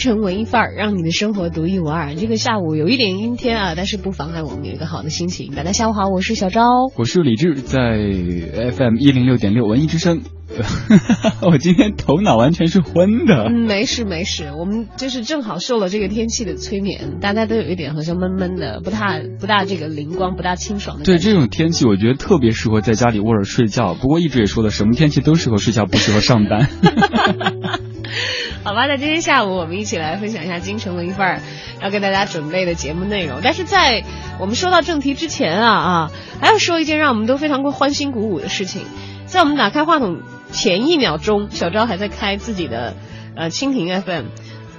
京城文艺范儿，让你的生活独一无二。这个下午有一点阴天啊，但是不妨碍我们有一个好的心情。大家下午好，我是小昭，我是李志，在 FM 一零六点六文艺之声。我今天头脑完全是昏的。嗯，没事没事，我们就是正好受了这个天气的催眠，大家都有一点好像闷闷的，不大不大这个灵光，不大清爽的。对这种天气，我觉得特别适合在家里窝着睡觉。不过一直也说了，什么天气都适合睡觉，不适合上班。好吧，那今天下午我们一起来分享一下京城文艺范儿要给大家准备的节目内容。但是在我们说到正题之前啊啊，还要说一件让我们都非常欢欣鼓舞的事情。在我们打开话筒前一秒钟，小昭还在开自己的呃蜻蜓 FM，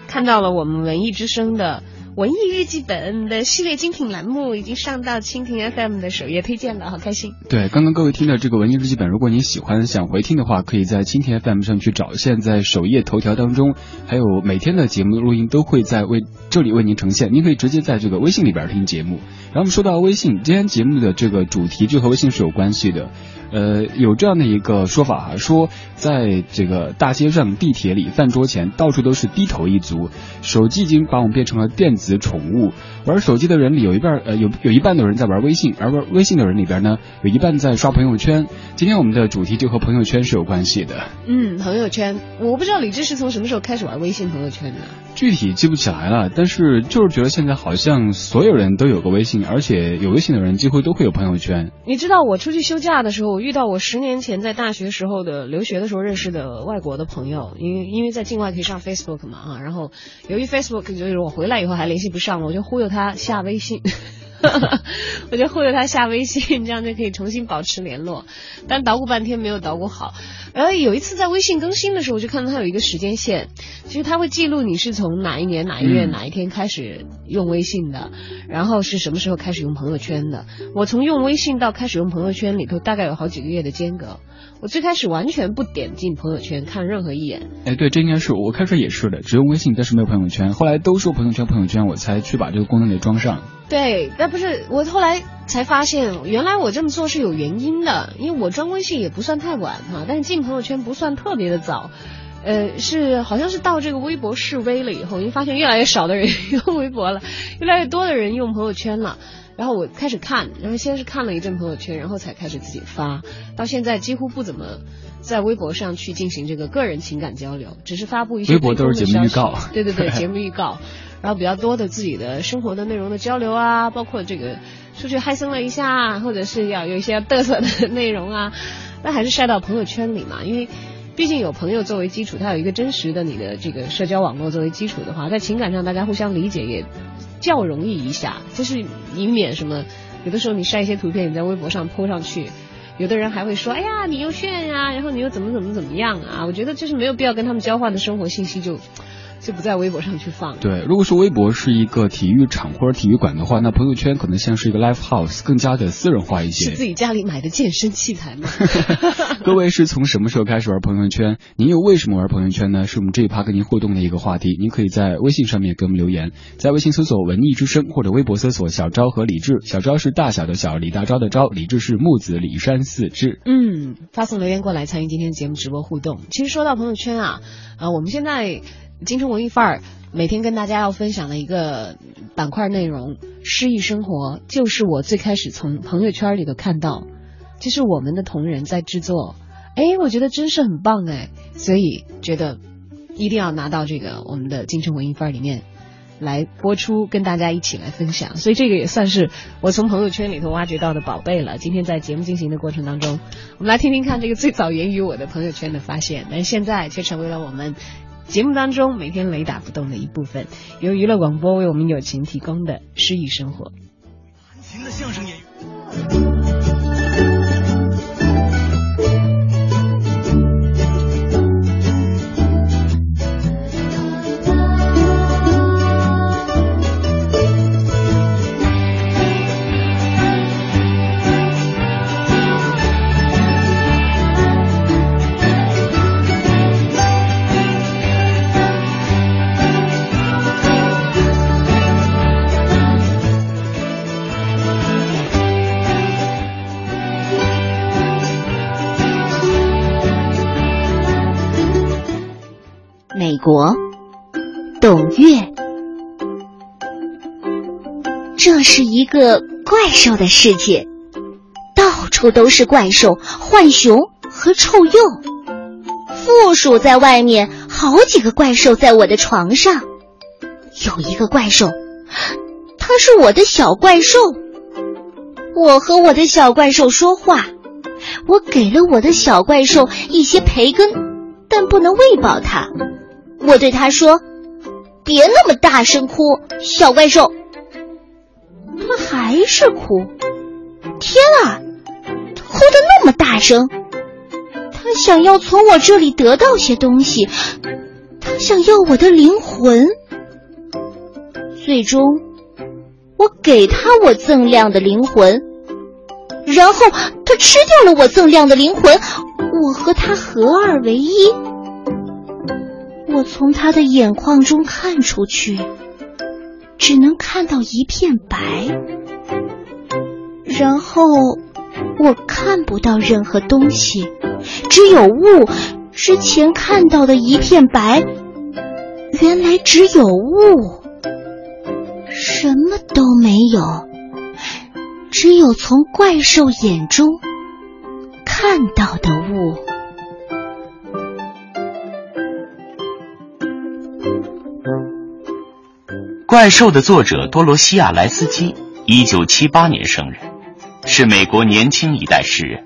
看到了我们文艺之声的。文艺日记本的系列精品栏目已经上到蜻蜓 FM 的首页推荐了，好开心。对，刚刚各位听的这个文艺日记本，如果您喜欢想回听的话，可以在蜻蜓 FM 上去找，现在首页头条当中，还有每天的节目录音都会在为这里为您呈现，您可以直接在这个微信里边听节目。然后我们说到微信，今天节目的这个主题就和微信是有关系的。呃，有这样的一个说法哈，说在这个大街上、地铁里、饭桌前，到处都是低头一族，手机已经把我们变成了电子宠物。玩手机的人里有一半，呃，有有一半的人在玩微信，而玩微信的人里边呢，有一半在刷朋友圈。今天我们的主题就和朋友圈是有关系的。嗯，朋友圈，我不知道李志是从什么时候开始玩微信朋友圈的，具体记不起来了，但是就是觉得现在好像所有人都有个微信，而且有微信的人几乎都会有朋友圈。你知道我出去休假的时候，我遇到我十年前在大学时候的留学的时候认识的外国的朋友，因为因为在境外可以上 Facebook 嘛啊，然后由于 Facebook 就是我回来以后还联系不上了，我就忽悠他下微信，我就忽悠他下微信，这样就可以重新保持联络。但捣鼓半天没有捣鼓好，然后有一次在微信更新的时候，我就看到他有一个时间线，其实他会记录你是从哪一年哪一月哪一天开始用微信的，然后是什么时候开始用朋友圈的。我从用微信到开始用朋友圈里头，大概有好几个月的间隔。我最开始完全不点进朋友圈看任何一眼。哎，对，这应该是我开始也是的，只用微信，但是没有朋友圈。后来都说朋友圈，朋友圈，我才去把这个功能给装上。对，那不是我后来才发现，原来我这么做是有原因的，因为我装微信也不算太晚哈，但是进朋友圈不算特别的早。呃，是好像是到这个微博示威了以后，因为发现越来越少的人 用微博了，越来越多的人用朋友圈了。然后我开始看，然后先是看了一阵朋友圈，然后才开始自己发。到现在几乎不怎么在微博上去进行这个个人情感交流，只是发布一些微博都是节目预告，对对对，节目预告。然后比较多的自己的生活的内容的交流啊，包括这个出去嗨森了一下，或者是要有一些嘚瑟的内容啊，那还是晒到朋友圈里嘛。因为毕竟有朋友作为基础，他有一个真实的你的这个社交网络作为基础的话，在情感上大家互相理解也。较容易一下，就是以免什么，有的时候你晒一些图片，你在微博上泼上去，有的人还会说，哎呀，你又炫呀，然后你又怎么怎么怎么样啊？我觉得就是没有必要跟他们交换的生活信息就。就不在微博上去放。对，如果说微博是一个体育场或者体育馆的话，那朋友圈可能像是一个 live house，更加的私人化一些。是自己家里买的健身器材吗？各位是从什么时候开始玩朋友圈？您又为什么玩朋友圈呢？是我们这一趴跟您互动的一个话题。您可以在微信上面给我们留言，在微信搜索“文艺之声”或者微博搜索“小昭和李志”。小昭是大小的小，李大钊的昭，李志是木子李山四志。嗯，发送留言过来参与今天节目直播互动。其实说到朋友圈啊，啊，我们现在。京城文艺范儿每天跟大家要分享的一个板块内容，诗意生活，就是我最开始从朋友圈里头看到，就是我们的同仁在制作，哎，我觉得真是很棒哎，所以觉得一定要拿到这个我们的京城文艺范儿里面来播出，跟大家一起来分享，所以这个也算是我从朋友圈里头挖掘到的宝贝了。今天在节目进行的过程当中，我们来听听看这个最早源于我的朋友圈的发现，但现在却成为了我们。节目当中每天雷打不动的一部分，由娱乐广播为我们友情提供的诗意生活。弹琴的相声演员。国，董月。这是一个怪兽的世界，到处都是怪兽、浣熊和臭鼬。负鼠在外面，好几个怪兽在我的床上。有一个怪兽，它是我的小怪兽。我和我的小怪兽说话，我给了我的小怪兽一些培根，但不能喂饱它。我对他说：“别那么大声哭，小怪兽。”他还是哭。天啊，哭的那么大声！他想要从我这里得到些东西，他想要我的灵魂。最终，我给他我锃亮的灵魂，然后他吃掉了我锃亮的灵魂，我和他合二为一。我从他的眼眶中看出去，只能看到一片白，然后我看不到任何东西，只有雾。之前看到的一片白，原来只有雾，什么都没有，只有从怪兽眼中看到的雾。怪兽的作者多罗西亚·莱斯基，一九七八年生人，是美国年轻一代诗人。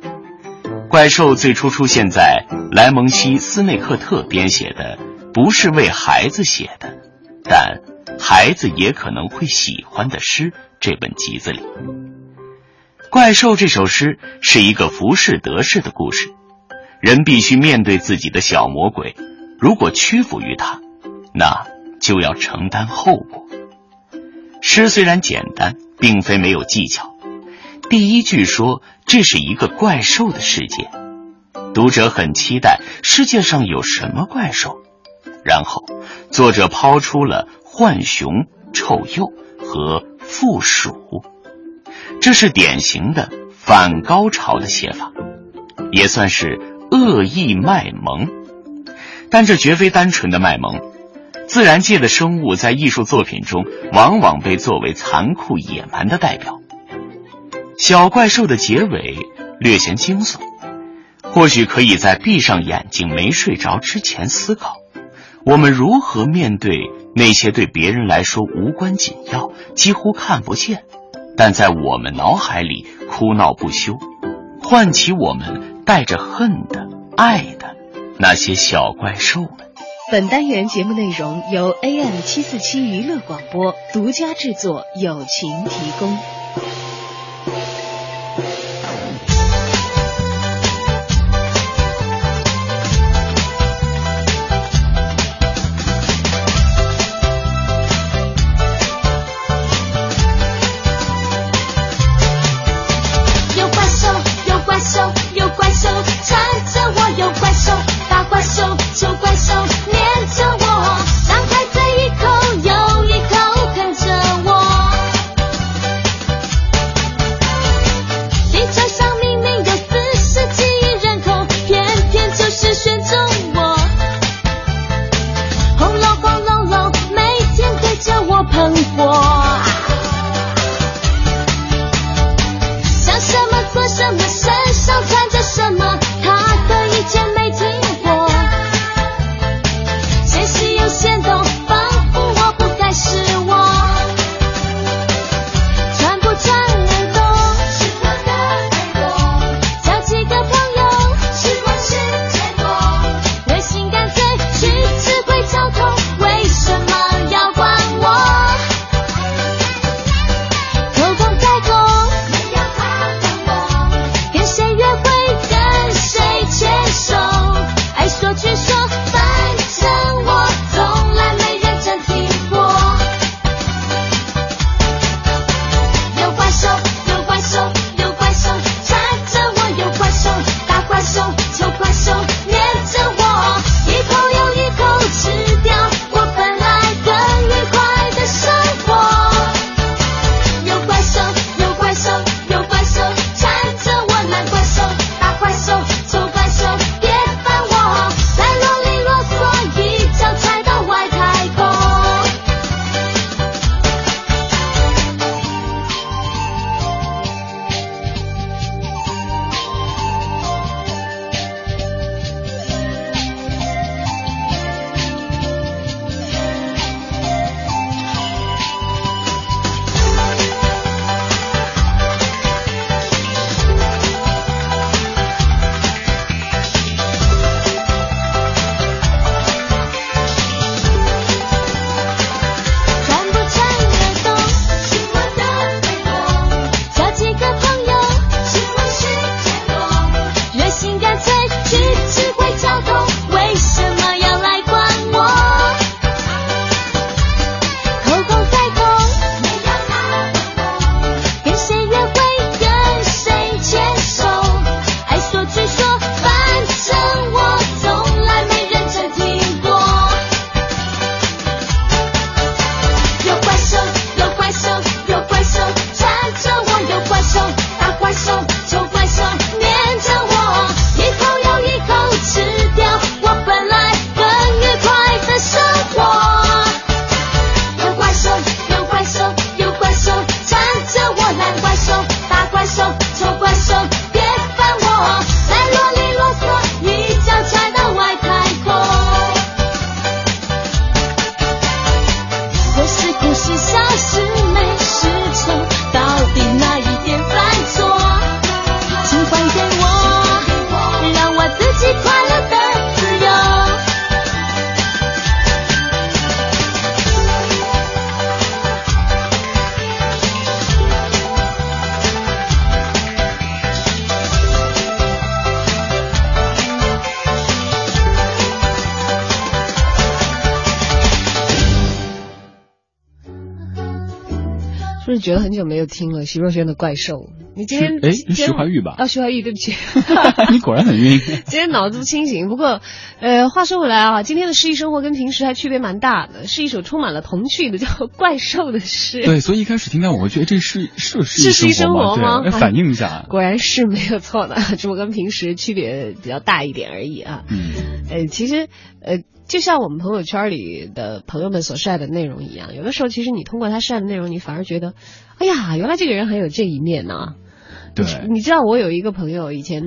怪兽最初出现在莱蒙西·斯内克特编写的《不是为孩子写的，但孩子也可能会喜欢的诗》这本集子里。怪兽这首诗是一个浮士德式的故事，人必须面对自己的小魔鬼，如果屈服于他，那就要承担后果。诗虽然简单，并非没有技巧。第一句说这是一个怪兽的世界，读者很期待世界上有什么怪兽。然后，作者抛出了浣熊、臭鼬和负鼠，这是典型的反高潮的写法，也算是恶意卖萌。但这绝非单纯的卖萌。自然界的生物在艺术作品中往往被作为残酷野蛮的代表。小怪兽的结尾略显惊悚，或许可以在闭上眼睛没睡着之前思考：我们如何面对那些对别人来说无关紧要、几乎看不见，但在我们脑海里哭闹不休，唤起我们带着恨的、爱的那些小怪兽们。本单元节目内容由 AM 七四七娱乐广播独家制作，友情提供。觉得很久没有听了徐若瑄的《怪兽》？你今天哎，徐怀钰吧？啊，徐怀钰，对不起，你果然很晕。今天脑子不清醒。不过，呃，话说回来啊，今天的诗意生活跟平时还区别蛮大的，是一首充满了童趣的叫《怪兽》的诗。对，所以一开始听到我觉得这是是是诗意生活吗？来，反应一下，果然是没有错的，只不过跟平时区别比较大一点而已啊。嗯，呃，其实，呃。就像我们朋友圈里的朋友们所晒的内容一样，有的时候其实你通过他晒的内容，你反而觉得，哎呀，原来这个人还有这一面呢。对，你知道我有一个朋友，以前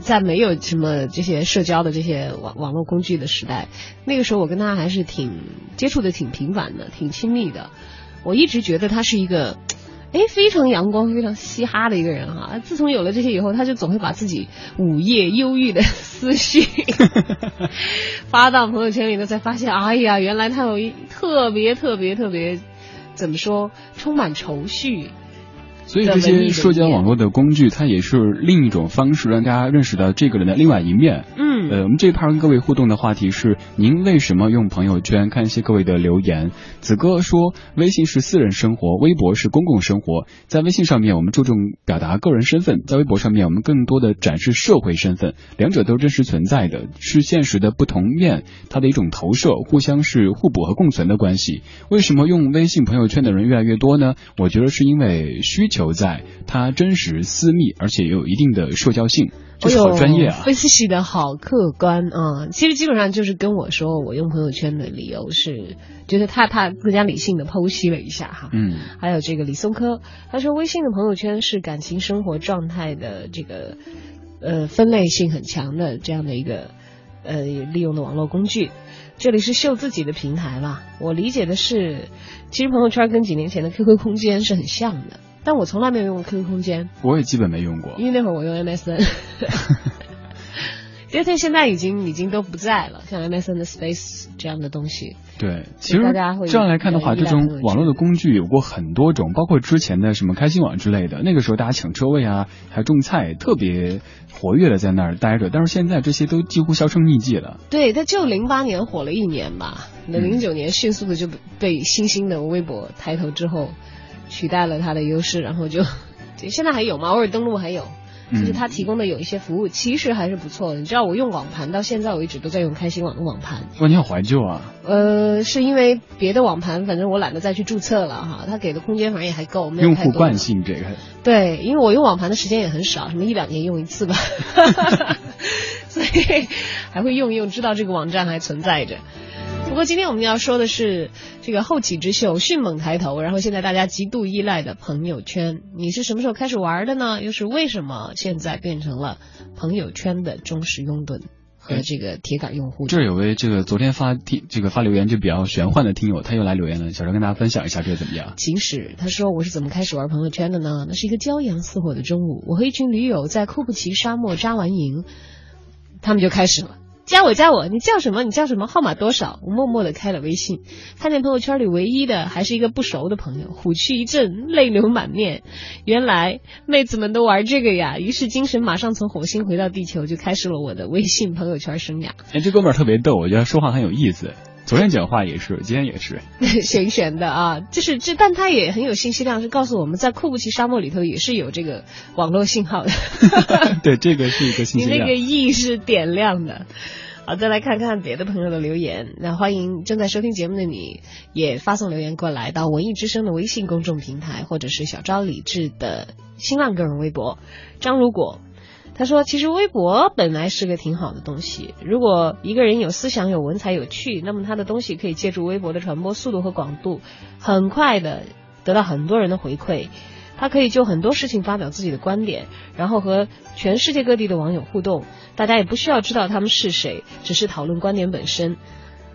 在没有什么这些社交的这些网网络工具的时代，那个时候我跟他还是挺接触的挺频繁的，挺亲密的。我一直觉得他是一个。哎，非常阳光、非常嘻哈的一个人哈。自从有了这些以后，他就总会把自己午夜忧郁的思绪 发到朋友圈里头，才发现，哎呀，原来他有一特别特别特别，怎么说，充满愁绪。所以这些社交网络的工具，它也是另一种方式，让大家认识到这个人的另外一面。嗯，呃，我们这一趴跟各位互动的话题是：您为什么用朋友圈？看一些各位的留言。子哥说，微信是私人生活，微博是公共生活。在微信上面，我们注重表达个人身份；在微博上面，我们更多的展示社会身份。两者都真实存在的，是现实的不同面，它的一种投射，互相是互补和共存的关系。为什么用微信朋友圈的人越来越多呢？我觉得是因为需求。在它真实、私密，而且有一定的社交性，就是好专业啊！分析的好客观啊！其实基本上就是跟我说，我用朋友圈的理由是，觉得他他更加理性的剖析了一下哈。嗯，还有这个李松科，他说微信的朋友圈是感情生活状态的这个呃分类性很强的这样的一个呃利用的网络工具。这里是秀自己的平台吧？我理解的是，其实朋友圈跟几年前的 QQ 空间是很像的。但我从来没有用过 QQ 空间，我也基本没用过，因为那会儿我用 MSN，因为它现在已经已经都不在了，像 MSN 的 Space 这样的东西。对，其实这样来看的话，这种网络的工具有过很多种，包括之前的什么开心网之类的，那个时候大家抢车位啊，还种菜，特别活跃的在那儿待着。但是现在这些都几乎销声匿迹了。对，它就零八年火了一年吧，那零九年迅速的就被新兴的微博抬头之后。取代了它的优势，然后就现在还有吗？偶尔登录还有，就是它提供的有一些服务，其实还是不错的。你知道我用网盘到现在我一直都在用开心网的网盘。哇，你好怀旧啊！呃，是因为别的网盘，反正我懒得再去注册了哈。它给的空间反正也还够，没有用户惯性这个。对，因为我用网盘的时间也很少，什么一两年用一次吧，所以还会用一用，知道这个网站还存在着。不过今天我们要说的是这个后起之秀迅猛抬头，然后现在大家极度依赖的朋友圈，你是什么时候开始玩的呢？又是为什么现在变成了朋友圈的忠实拥趸和这个铁杆用户？这儿有位这个昨天发听这个发留言就比较玄幻的听友，他又来留言了，小张跟大家分享一下这个怎么样？秦始他说我是怎么开始玩朋友圈的呢？那是一个骄阳似火的中午，我和一群驴友在库布齐沙漠扎完营，他们就开始了。加我加我，你叫什么？你叫什么？号码多少？我默默的开了微信，看见朋友圈里唯一的还是一个不熟的朋友，虎躯一震，泪流满面。原来妹子们都玩这个呀！于是精神马上从火星回到地球，就开始了我的微信朋友圈生涯。哎，这哥们儿特别逗，我觉得说话很有意思。昨天讲话也是，今天也是，玄玄的啊，就是这，但他也很有信息量，是告诉我们在库布齐沙漠里头也是有这个网络信号的。对，这个是一个信息量。你那个 E 是点亮的。好，再来看看别的朋友的留言。那欢迎正在收听节目的你，也发送留言过来到文艺之声的微信公众平台，或者是小昭李智的新浪个人微博。张如果。他说：“其实微博本来是个挺好的东西。如果一个人有思想、有文采、有趣，那么他的东西可以借助微博的传播速度和广度，很快的得到很多人的回馈。他可以就很多事情发表自己的观点，然后和全世界各地的网友互动。大家也不需要知道他们是谁，只是讨论观点本身。”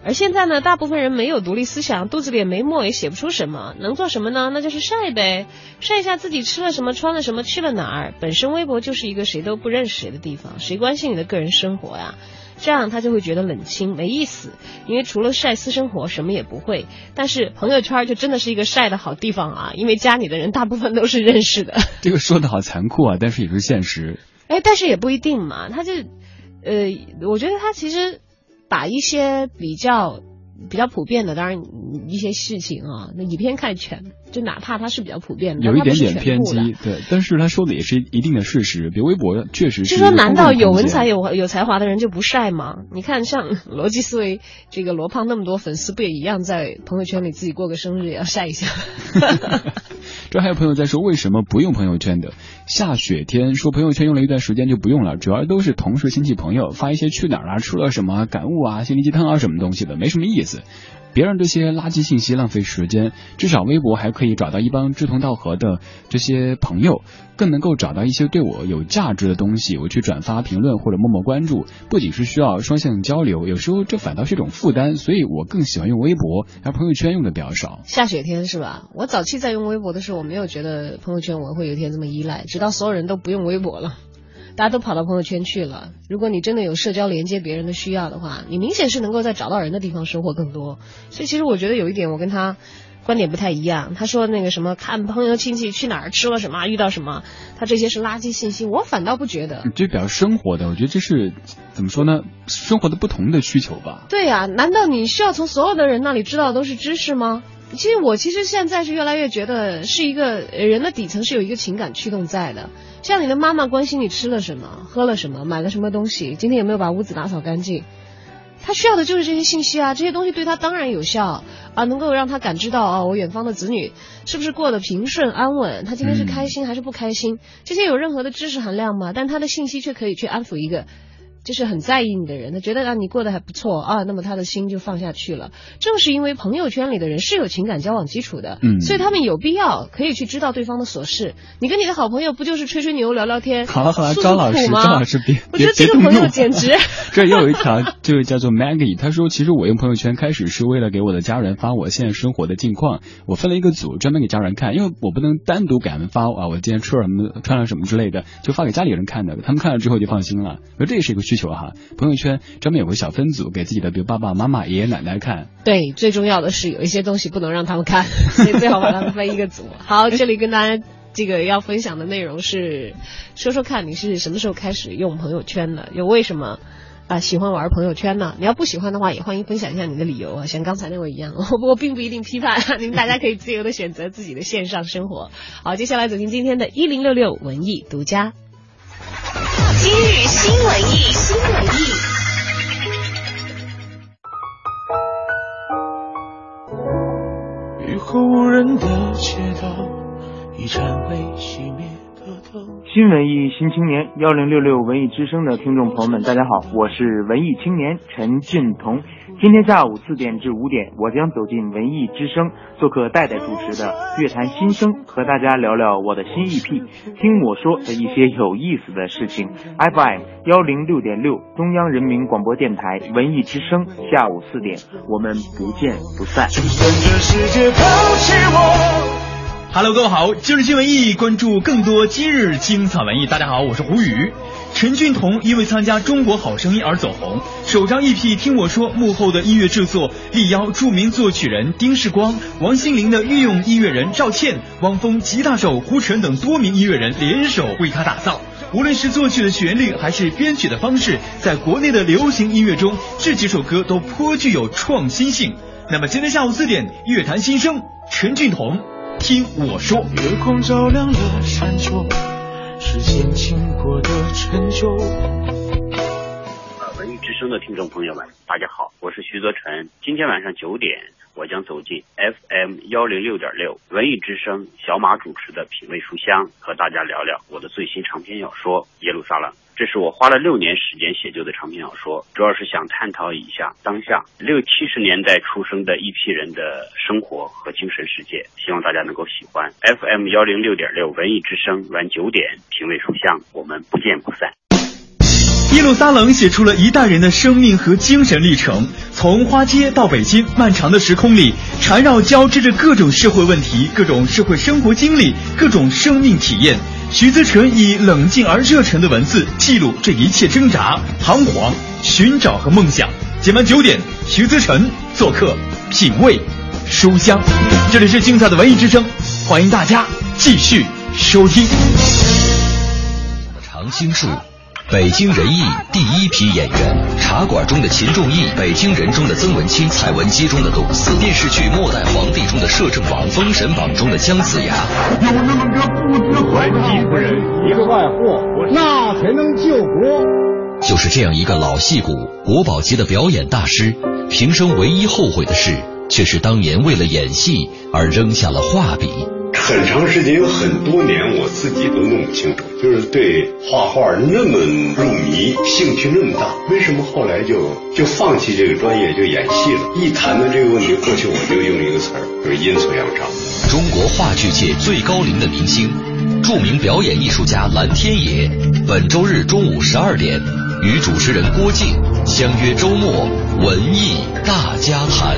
而现在呢，大部分人没有独立思想，肚子里也没墨，也写不出什么，能做什么呢？那就是晒呗，晒一下自己吃了什么，穿了什么，去了哪儿。本身微博就是一个谁都不认识谁的地方，谁关心你的个人生活呀？这样他就会觉得冷清没意思，因为除了晒私生活，什么也不会。但是朋友圈就真的是一个晒的好地方啊，因为加你的人大部分都是认识的。这个说的好残酷啊，但是也是现实。哎，但是也不一定嘛，他就，呃，我觉得他其实。把一些比较比较普遍的，当然一些事情啊，那以偏概全，就哪怕它是比较普遍的，有一点点偏激，对，但是他说的也是一定的事实，比如微博确实是就说难道有文采有有才华的人就不晒吗？你看像逻辑思维这个罗胖那么多粉丝，不也一样在朋友圈里自己过个生日也要晒一下？这还有朋友在说，为什么不用朋友圈的？下雪天说朋友圈用了一段时间就不用了，主要都是同事、亲戚、朋友发一些去哪儿啊、吃了什么、感悟啊、心灵鸡汤啊什么东西的，没什么意思。别让这些垃圾信息浪费时间，至少微博还可以找到一帮志同道合的这些朋友，更能够找到一些对我有价值的东西，我去转发、评论或者默默关注。不仅是需要双向交流，有时候这反倒是一种负担，所以我更喜欢用微博，而朋友圈用的比较少。下雪天是吧？我早期在用微博的时候，我没有觉得朋友圈我会有一天这么依赖，直到所有人都不用微博了。大家都跑到朋友圈去了。如果你真的有社交连接别人的需要的话，你明显是能够在找到人的地方收获更多。所以其实我觉得有一点我跟他观点不太一样。他说那个什么看朋友亲戚去哪儿吃了什么遇到什么，他这些是垃圾信息，我反倒不觉得。这比较生活的，我觉得这是怎么说呢？生活的不同的需求吧。对呀、难道你需要从所有的人那里知道的都是知识吗？其实我其实现在是越来越觉得，是一个人的底层是有一个情感驱动在的。像你的妈妈关心你吃了什么、喝了什么、买了什么东西，今天有没有把屋子打扫干净，她需要的就是这些信息啊。这些东西对她当然有效啊，能够让她感知到啊，我远方的子女是不是过得平顺安稳，他今天是开心还是不开心，这些有任何的知识含量吗？但他的信息却可以去安抚一个。就是很在意你的人，他觉得啊你过得还不错啊，那么他的心就放下去了。正是因为朋友圈里的人是有情感交往基础的，嗯所以他们有必要可以去知道对方的琐事。你跟你的好朋友不就是吹吹牛、聊聊天，好了好了，张老师，张老师别我觉得别这个朋友简直 这又有一条，这位叫做 Maggie，他说，其实我用朋友圈开始是为了给我的家人发我现在生活的近况，我分了一个组专门给家人看，因为我不能单独给他们发啊，我今天吃了什么，穿了什么之类的，就发给家里人看的，他们看了之后就放心了。而这也是一个需求哈，朋友圈专门有个小分组给自己的，比如爸爸妈妈、爷爷奶奶看。对，最重要的是有一些东西不能让他们看，所以最好把他们分一个组。好，这里跟大家这个要分享的内容是，说说看你是什么时候开始用朋友圈的，又为什么？啊，喜欢玩朋友圈呢？你要不喜欢的话，也欢迎分享一下你的理由啊，像刚才那位一样。我我并不一定批判，您大家可以自由的选择自己的线上生活。好，接下来走进今天的一零六六文艺独家。今日新文艺，新文艺。雨后无人的街道，一盏未熄灭的灯。新文艺新青年幺零六六文艺之声的听众朋友们，大家好，我是文艺青年陈俊彤。今天下午四点至五点，我将走进文艺之声，做客戴戴主持的《乐坛新生》，和大家聊聊我的新 EP，听我说的一些有意思的事情。FM 幺零六点六，中央人民广播电台文艺之声，下午四点，我们不见不散。就算这世界抛弃我。Hello，各位好，今日新闻艺，关注更多今日精彩文艺。大家好，我是胡宇。陈俊彤因为参加《中国好声音》而走红，首张 EP《听我说》幕后的音乐制作力邀著名作曲人丁世光、王心凌的御用音乐人赵倩、汪峰吉他手胡晨等多名音乐人联手为他打造。无论是作曲的旋律，还是编曲的方式，在国内的流行音乐中，这几首歌都颇具有创新性。那么今天下午四点，乐坛新生陈俊彤，听我说。月光照亮了山丘，时间经过的陈旧。呃，文艺之声的听众朋友们，大家好，我是徐泽辰。今天晚上九点，我将走进 FM 幺零六点六文艺之声小马主持的品味书香，和大家聊聊我的最新长篇小说《耶路撒冷》。这是我花了六年时间写就的长篇小说，主要是想探讨一下当下六七十年代出生的一批人的生活和精神世界，希望大家能够喜欢。FM 幺零六点六文艺之声，晚九点品味书香，我们不见不散。耶路撒冷写出了一代人的生命和精神历程，从花街到北京，漫长的时空里缠绕交织着各种社会问题、各种社会生活经历、各种生命体验。徐子晨以冷静而热忱的文字记录这一切挣扎、彷徨、寻找和梦想。今晚九点，徐子晨做客品味书香，这里是精彩的文艺之声，欢迎大家继续收听。常青树，北京人艺第一批演员，茶馆中的秦仲义，北京人中的曾文清，蔡文姬中的董四，电视剧《末代皇帝》中的摄政王，《封神榜》中的姜子牙。有那么个不知怀季夫人一个外货，那才能救国。就是这样一个老戏骨，国宝级的表演大师，平生唯一后悔的事，却是当年为了演戏而扔下了画笔。很长时间，有很多年，我自己都弄不清楚，就是对画画那么入迷，兴趣那么大，为什么后来就就放弃这个专业，就演戏了？一谈到这个问题，过去我就用一个词儿，就是阴错阳差。中国话剧界最高龄的明星，著名表演艺术家蓝天野，本周日中午十二点，与主持人郭靖相约周末文艺大家谈。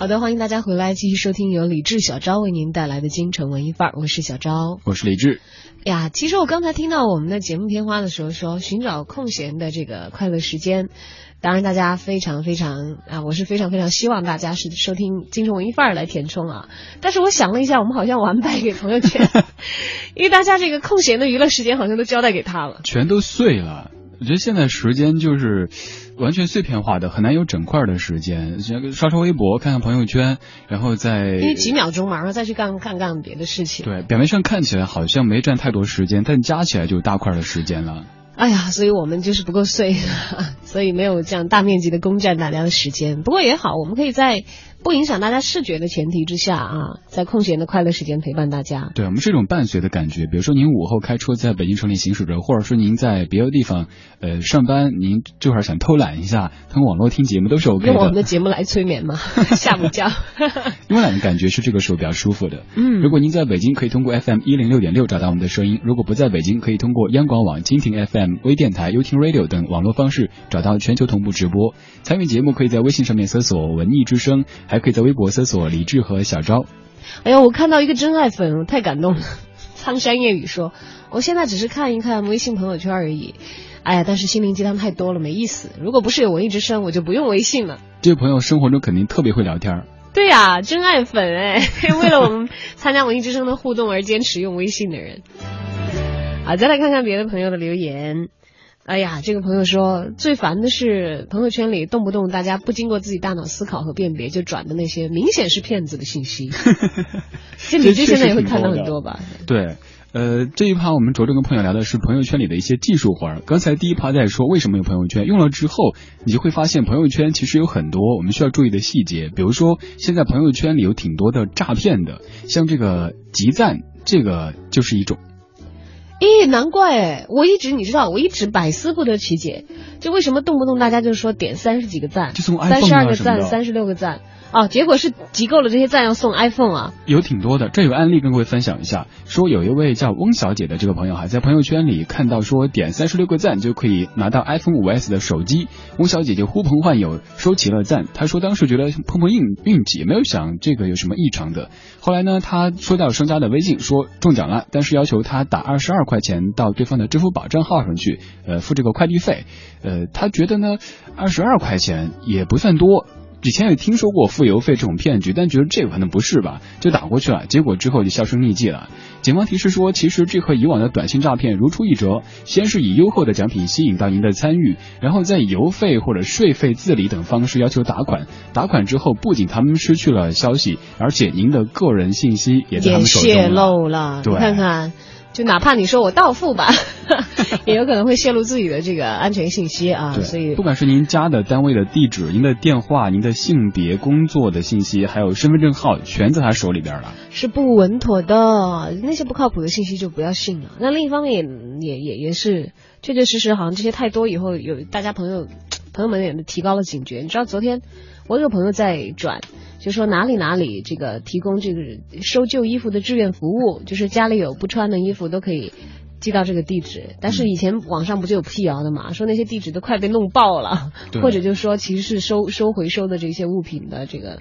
好的，欢迎大家回来继续收听由李志、小昭为您带来的京城文艺范儿，我是小昭，我是李志。呀，其实我刚才听到我们的节目片花的时候说，寻找空闲的这个快乐时间。当然，大家非常非常啊，我是非常非常希望大家是收听京城文艺范儿来填充啊。但是我想了一下，我们好像完败给朋友圈，因为大家这个空闲的娱乐时间好像都交代给他了，全都碎了。我觉得现在时间就是完全碎片化的，很难有整块的时间。刷刷微博，看看朋友圈，然后再因为几秒钟嘛，然后再去干干干别的事情。对，表面上看起来好像没占太多时间，但加起来就大块的时间了。哎呀，所以我们就是不够碎，所以没有这样大面积的攻占大家的时间。不过也好，我们可以在。不影响大家视觉的前提之下啊，在空闲的快乐时间陪伴大家。对我们是一种伴随的感觉。比如说您午后开车在北京城里行驶着，或者说您在别的地方呃上班，您这会儿想偷懒一下，通过网络听节目都是 OK 的。用我们的节目来催眠吗？下午觉。慵懒的感觉是这个时候比较舒服的。嗯。如果您在北京，可以通过 FM 一零六点六找到我们的声音；如果不在北京，可以通过央广网、蜻蜓 FM、微电台、优听 Radio 等网络方式找到全球同步直播。参与节目可以在微信上面搜索“文艺之声”，还可以在微博搜。索李志和小昭，哎呀，我看到一个真爱粉，太感动了。苍山夜雨说：“我现在只是看一看微信朋友圈而已。”哎呀，但是心灵鸡汤太多了，没意思。如果不是有文艺之声，我就不用微信了。这位朋友生活中肯定特别会聊天。对呀，真爱粉哎，为了我们参加文艺之声的互动而坚持用微信的人。好，再来看看别的朋友的留言。哎呀，这个朋友说最烦的是朋友圈里动不动大家不经过自己大脑思考和辨别就转的那些明显是骗子的信息。这你这现在也会看到很多吧？对，呃，这一趴我们着重跟朋友聊的是朋友圈里的一些技术活儿。刚才第一趴在说为什么有朋友圈，用了之后你就会发现朋友圈其实有很多我们需要注意的细节，比如说现在朋友圈里有挺多的诈骗的，像这个集赞，这个就是一种。咦，难怪哎！我一直你知道，我一直百思不得其解，就为什么动不动大家就说点三十几个赞，三十二个赞，三十六个赞。哦，结果是集够了这些赞要送 iPhone 啊？有挺多的，这有案例跟各位分享一下。说有一位叫翁小姐的这个朋友哈，在朋友圈里看到说点三十六个赞就可以拿到 iPhone 五 S 的手机，翁小姐就呼朋唤友收齐了赞。她说当时觉得碰碰运运气，没有想这个有什么异常的。后来呢，她收到商家的微信说中奖了，但是要求她打二十二块钱到对方的支付宝账号上去，呃，付这个快递费。呃，她觉得呢，二十二块钱也不算多。以前也听说过付邮费这种骗局，但觉得这个可能不是吧，就打过去了。结果之后就销声匿迹了。警方提示说，其实这和以往的短信诈骗如出一辙，先是以优厚的奖品吸引到您的参与，然后再以邮费或者税费自理等方式要求打款。打款之后，不仅他们失去了消息，而且您的个人信息也在他们手中泄露了。对，看看。就哪怕你说我到付吧，也有可能会泄露自己的这个安全信息啊。所以，不管是您家的单位的地址、您的电话、您的性别、工作的信息，还有身份证号，全在他手里边了。是不稳妥的，那些不靠谱的信息就不要信了。那另一方面也也也也是确确实实，好像这些太多以后，有大家朋友朋友们也提高了警觉。你知道，昨天我有个朋友在转。就说哪里哪里这个提供这个收旧衣服的志愿服务，就是家里有不穿的衣服都可以寄到这个地址。但是以前网上不就有辟谣的嘛，说那些地址都快被弄爆了，或者就说其实是收收回收的这些物品的这个。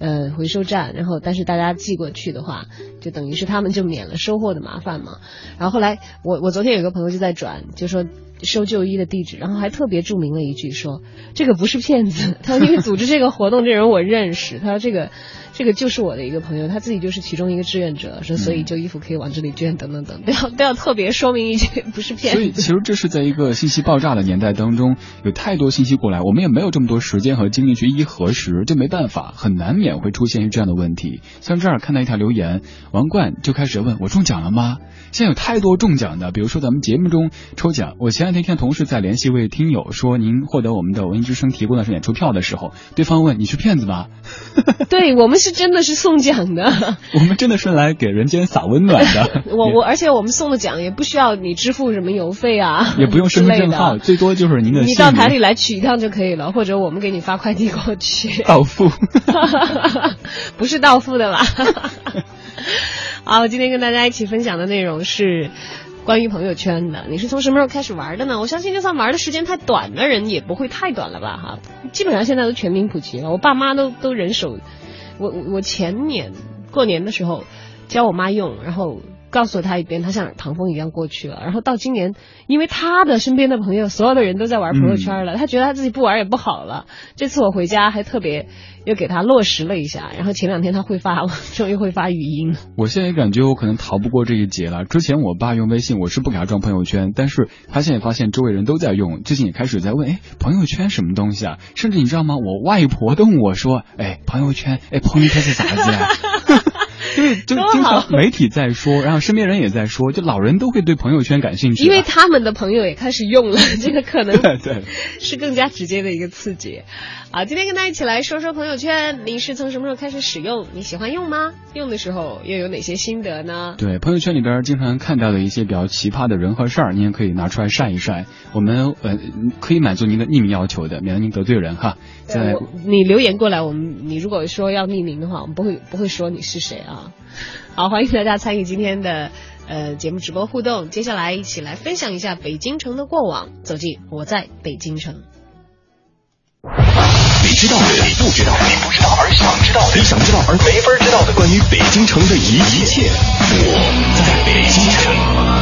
呃，回收站，然后但是大家寄过去的话，就等于是他们就免了收货的麻烦嘛。然后后来我我昨天有个朋友就在转，就说收旧衣的地址，然后还特别注明了一句说这个不是骗子，他说因为组织这个活动这人我认识，他说这个这个就是我的一个朋友，他自己就是其中一个志愿者，说所以旧衣服可以往这里捐等等等，都要都要特别说明一句不是骗子。所以其实这是在一个信息爆炸的年代当中，有太多信息过来，我们也没有这么多时间和精力去一一核实，这没办法，很难免会出现这样的问题。像这儿看到一条留言，王冠就开始问我中奖了吗？现在有太多中奖的，比如说咱们节目中抽奖，我前两天听同事在联系一位听友说，您获得我们的文艺之声提供的是演出票的时候，对方问你是骗子吗？对我们是真的是送奖的，我们真的是来给人间撒温暖的。我我而且我们送的奖也不需要你支付什么邮费啊，也不用身份证号，最多就是您的。你到台里来取一趟就可以了，或者我们给你发快递过去。到付，不是到付的啦。好，今天跟大家一起分享的内容是关于朋友圈的。你是从什么时候开始玩的呢？我相信就算玩的时间太短的人，也不会太短了吧？哈，基本上现在都全民普及了。我爸妈都都人手，我我前年过年的时候教我妈用，然后。告诉了他一遍，他像唐风一样过去了。然后到今年，因为他的身边的朋友，所有的人都在玩朋友圈了，他觉得他自己不玩也不好了。这次我回家还特别又给他落实了一下。然后前两天他会发了，终于会发语音。我现在感觉我可能逃不过这一劫了。之前我爸用微信，我是不给他装朋友圈，但是他现在发现周围人都在用，最近也开始在问，哎，朋友圈什么东西啊？甚至你知道吗？我外婆都问我说，哎，朋友圈，哎，朋友圈是啥子呀？因 为就经常媒体在说，然后身边人也在说，就老人都会对朋友圈感兴趣，因为他们的朋友也开始用了，这个可能 对是更加直接的一个刺激。啊，今天跟大家一起来说说朋友圈，你是从什么时候开始使用？你喜欢用吗？用的时候又有哪些心得呢？对，朋友圈里边经常看到的一些比较奇葩的人和事儿，您也可以拿出来晒一晒。我们呃可以满足您的匿名要求的，免得您得罪人哈。在你留言过来，我们你如果说要匿名的话，我们不会不会说你是谁啊。好，欢迎大家参与今天的呃节目直播互动。接下来一起来分享一下北京城的过往，走进我在北京城。你知道的，你不知道，你不知道而想知道的，你想知道而没法知道的，关于北京城的一一切，我在北京城。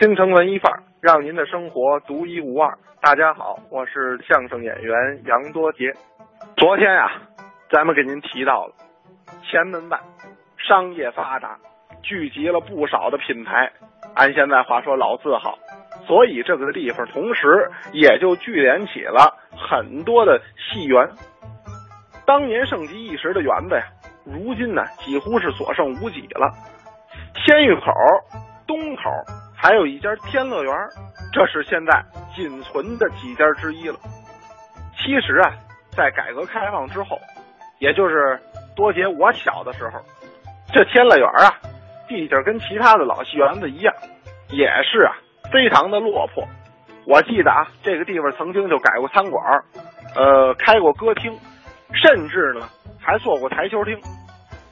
京城文艺范儿，让您的生活独一无二。大家好，我是相声演员杨多杰。昨天呀、咱们给您提到了前门外商业发达，聚集了不少的品牌，按现在话说老字号，所以这个地方同时也就聚敛起了很多的戏园。当年盛极一时的园子呀，如今呢几乎是所剩无几了。鲜芋口、东口。还有一家天乐园，这是现在仅存的几家之一了。其实啊，在改革开放之后，也就是多杰我小的时候，这天乐园啊，地界跟其他的老戏园子一样，也是啊非常的落魄。我记得啊，这个地方曾经就改过餐馆，呃，开过歌厅，甚至呢还做过台球厅。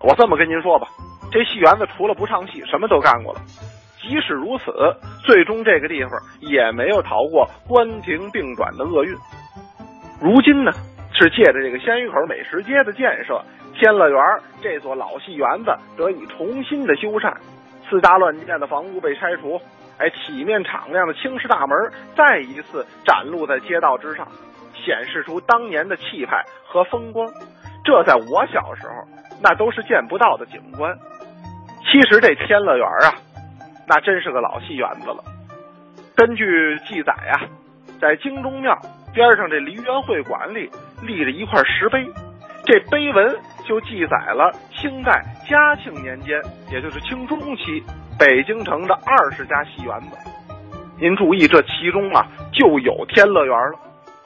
我这么跟您说吧，这戏园子除了不唱戏，什么都干过了。即使如此，最终这个地方也没有逃过关停并转的厄运。如今呢，是借着这个鲜鱼口美食街的建设，天乐园这座老戏园子得以重新的修缮，四大乱建的房屋被拆除，哎，体面敞亮的青石大门再一次展露在街道之上，显示出当年的气派和风光。这在我小时候，那都是见不到的景观。其实这天乐园啊。那真是个老戏园子了。根据记载呀、啊，在京中庙边上这梨园会馆里立着一块石碑，这碑文就记载了清代嘉庆年间，也就是清中期，北京城的二十家戏园子。您注意，这其中啊就有天乐园了。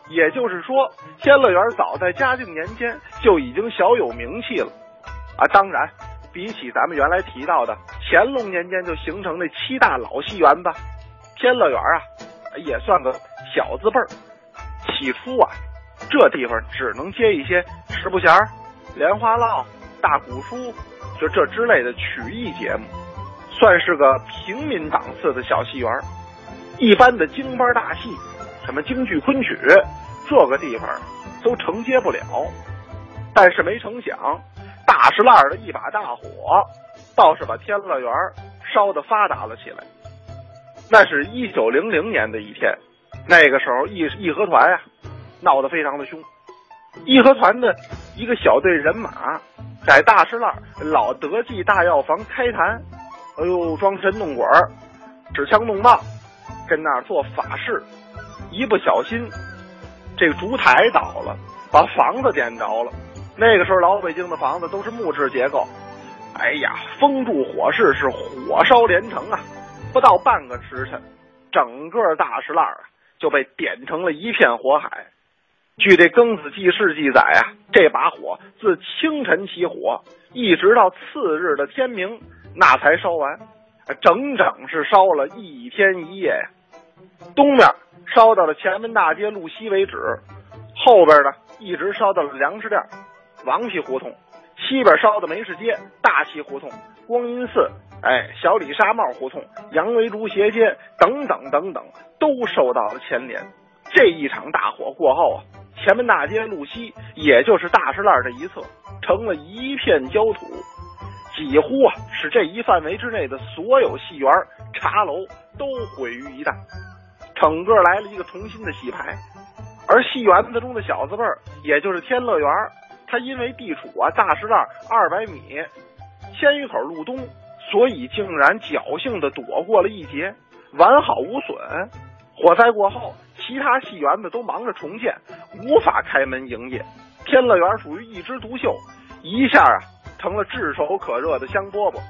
也就是说，天乐园早在嘉靖年间就已经小有名气了。啊，当然。比起咱们原来提到的乾隆年间就形成的七大老戏园子，天乐园啊，也算个小字辈儿。起初啊，这地方只能接一些十不弦、莲花落、大鼓书，就这之类的曲艺节目，算是个平民档次的小戏园。一般的京班大戏，什么京剧、昆曲，这个地方都承接不了。但是没成想，大石烂的一把大火，倒是把天乐园烧得发达了起来。那是一九零零年的一天，那个时候义义和团呀、闹得非常的凶。义和团的一个小队人马在大石烂老德记大药房开坛，哎呦，装神弄鬼儿，持枪弄棒，跟那儿做法事，一不小心，这个烛台倒了，把房子点着了。那个时候老北京的房子都是木质结构，哎呀，风助火势是火烧连城啊！不到半个时辰，整个大石烂啊就被点成了一片火海。据这《庚子记事》记载啊，这把火自清晨起火，一直到次日的天明，那才烧完，整整是烧了一天一夜呀。东面烧到了前门大街路西为止，后边呢一直烧到了粮食店、王皮胡同，西边烧的梅市街、大西胡同、光阴寺，哎，小李沙帽胡同、杨维竹斜街等等等等，都受到了牵连。这一场大火过后啊，前门大街路西，也就是大石烂这一侧，成了一片焦土，几乎啊使这一范围之内的所有戏园、茶楼都毁于一旦，整个来了一个重新的洗牌。而戏园子中的小字辈儿，也就是天乐园，它因为地处啊大石栏二百米，鲜鱼口路东，所以竟然侥幸的躲过了一劫，完好无损。火灾过后，其他戏园子都忙着重建，无法开门营业。天乐园属于一枝独秀，一下啊成了炙手可热的香饽饽。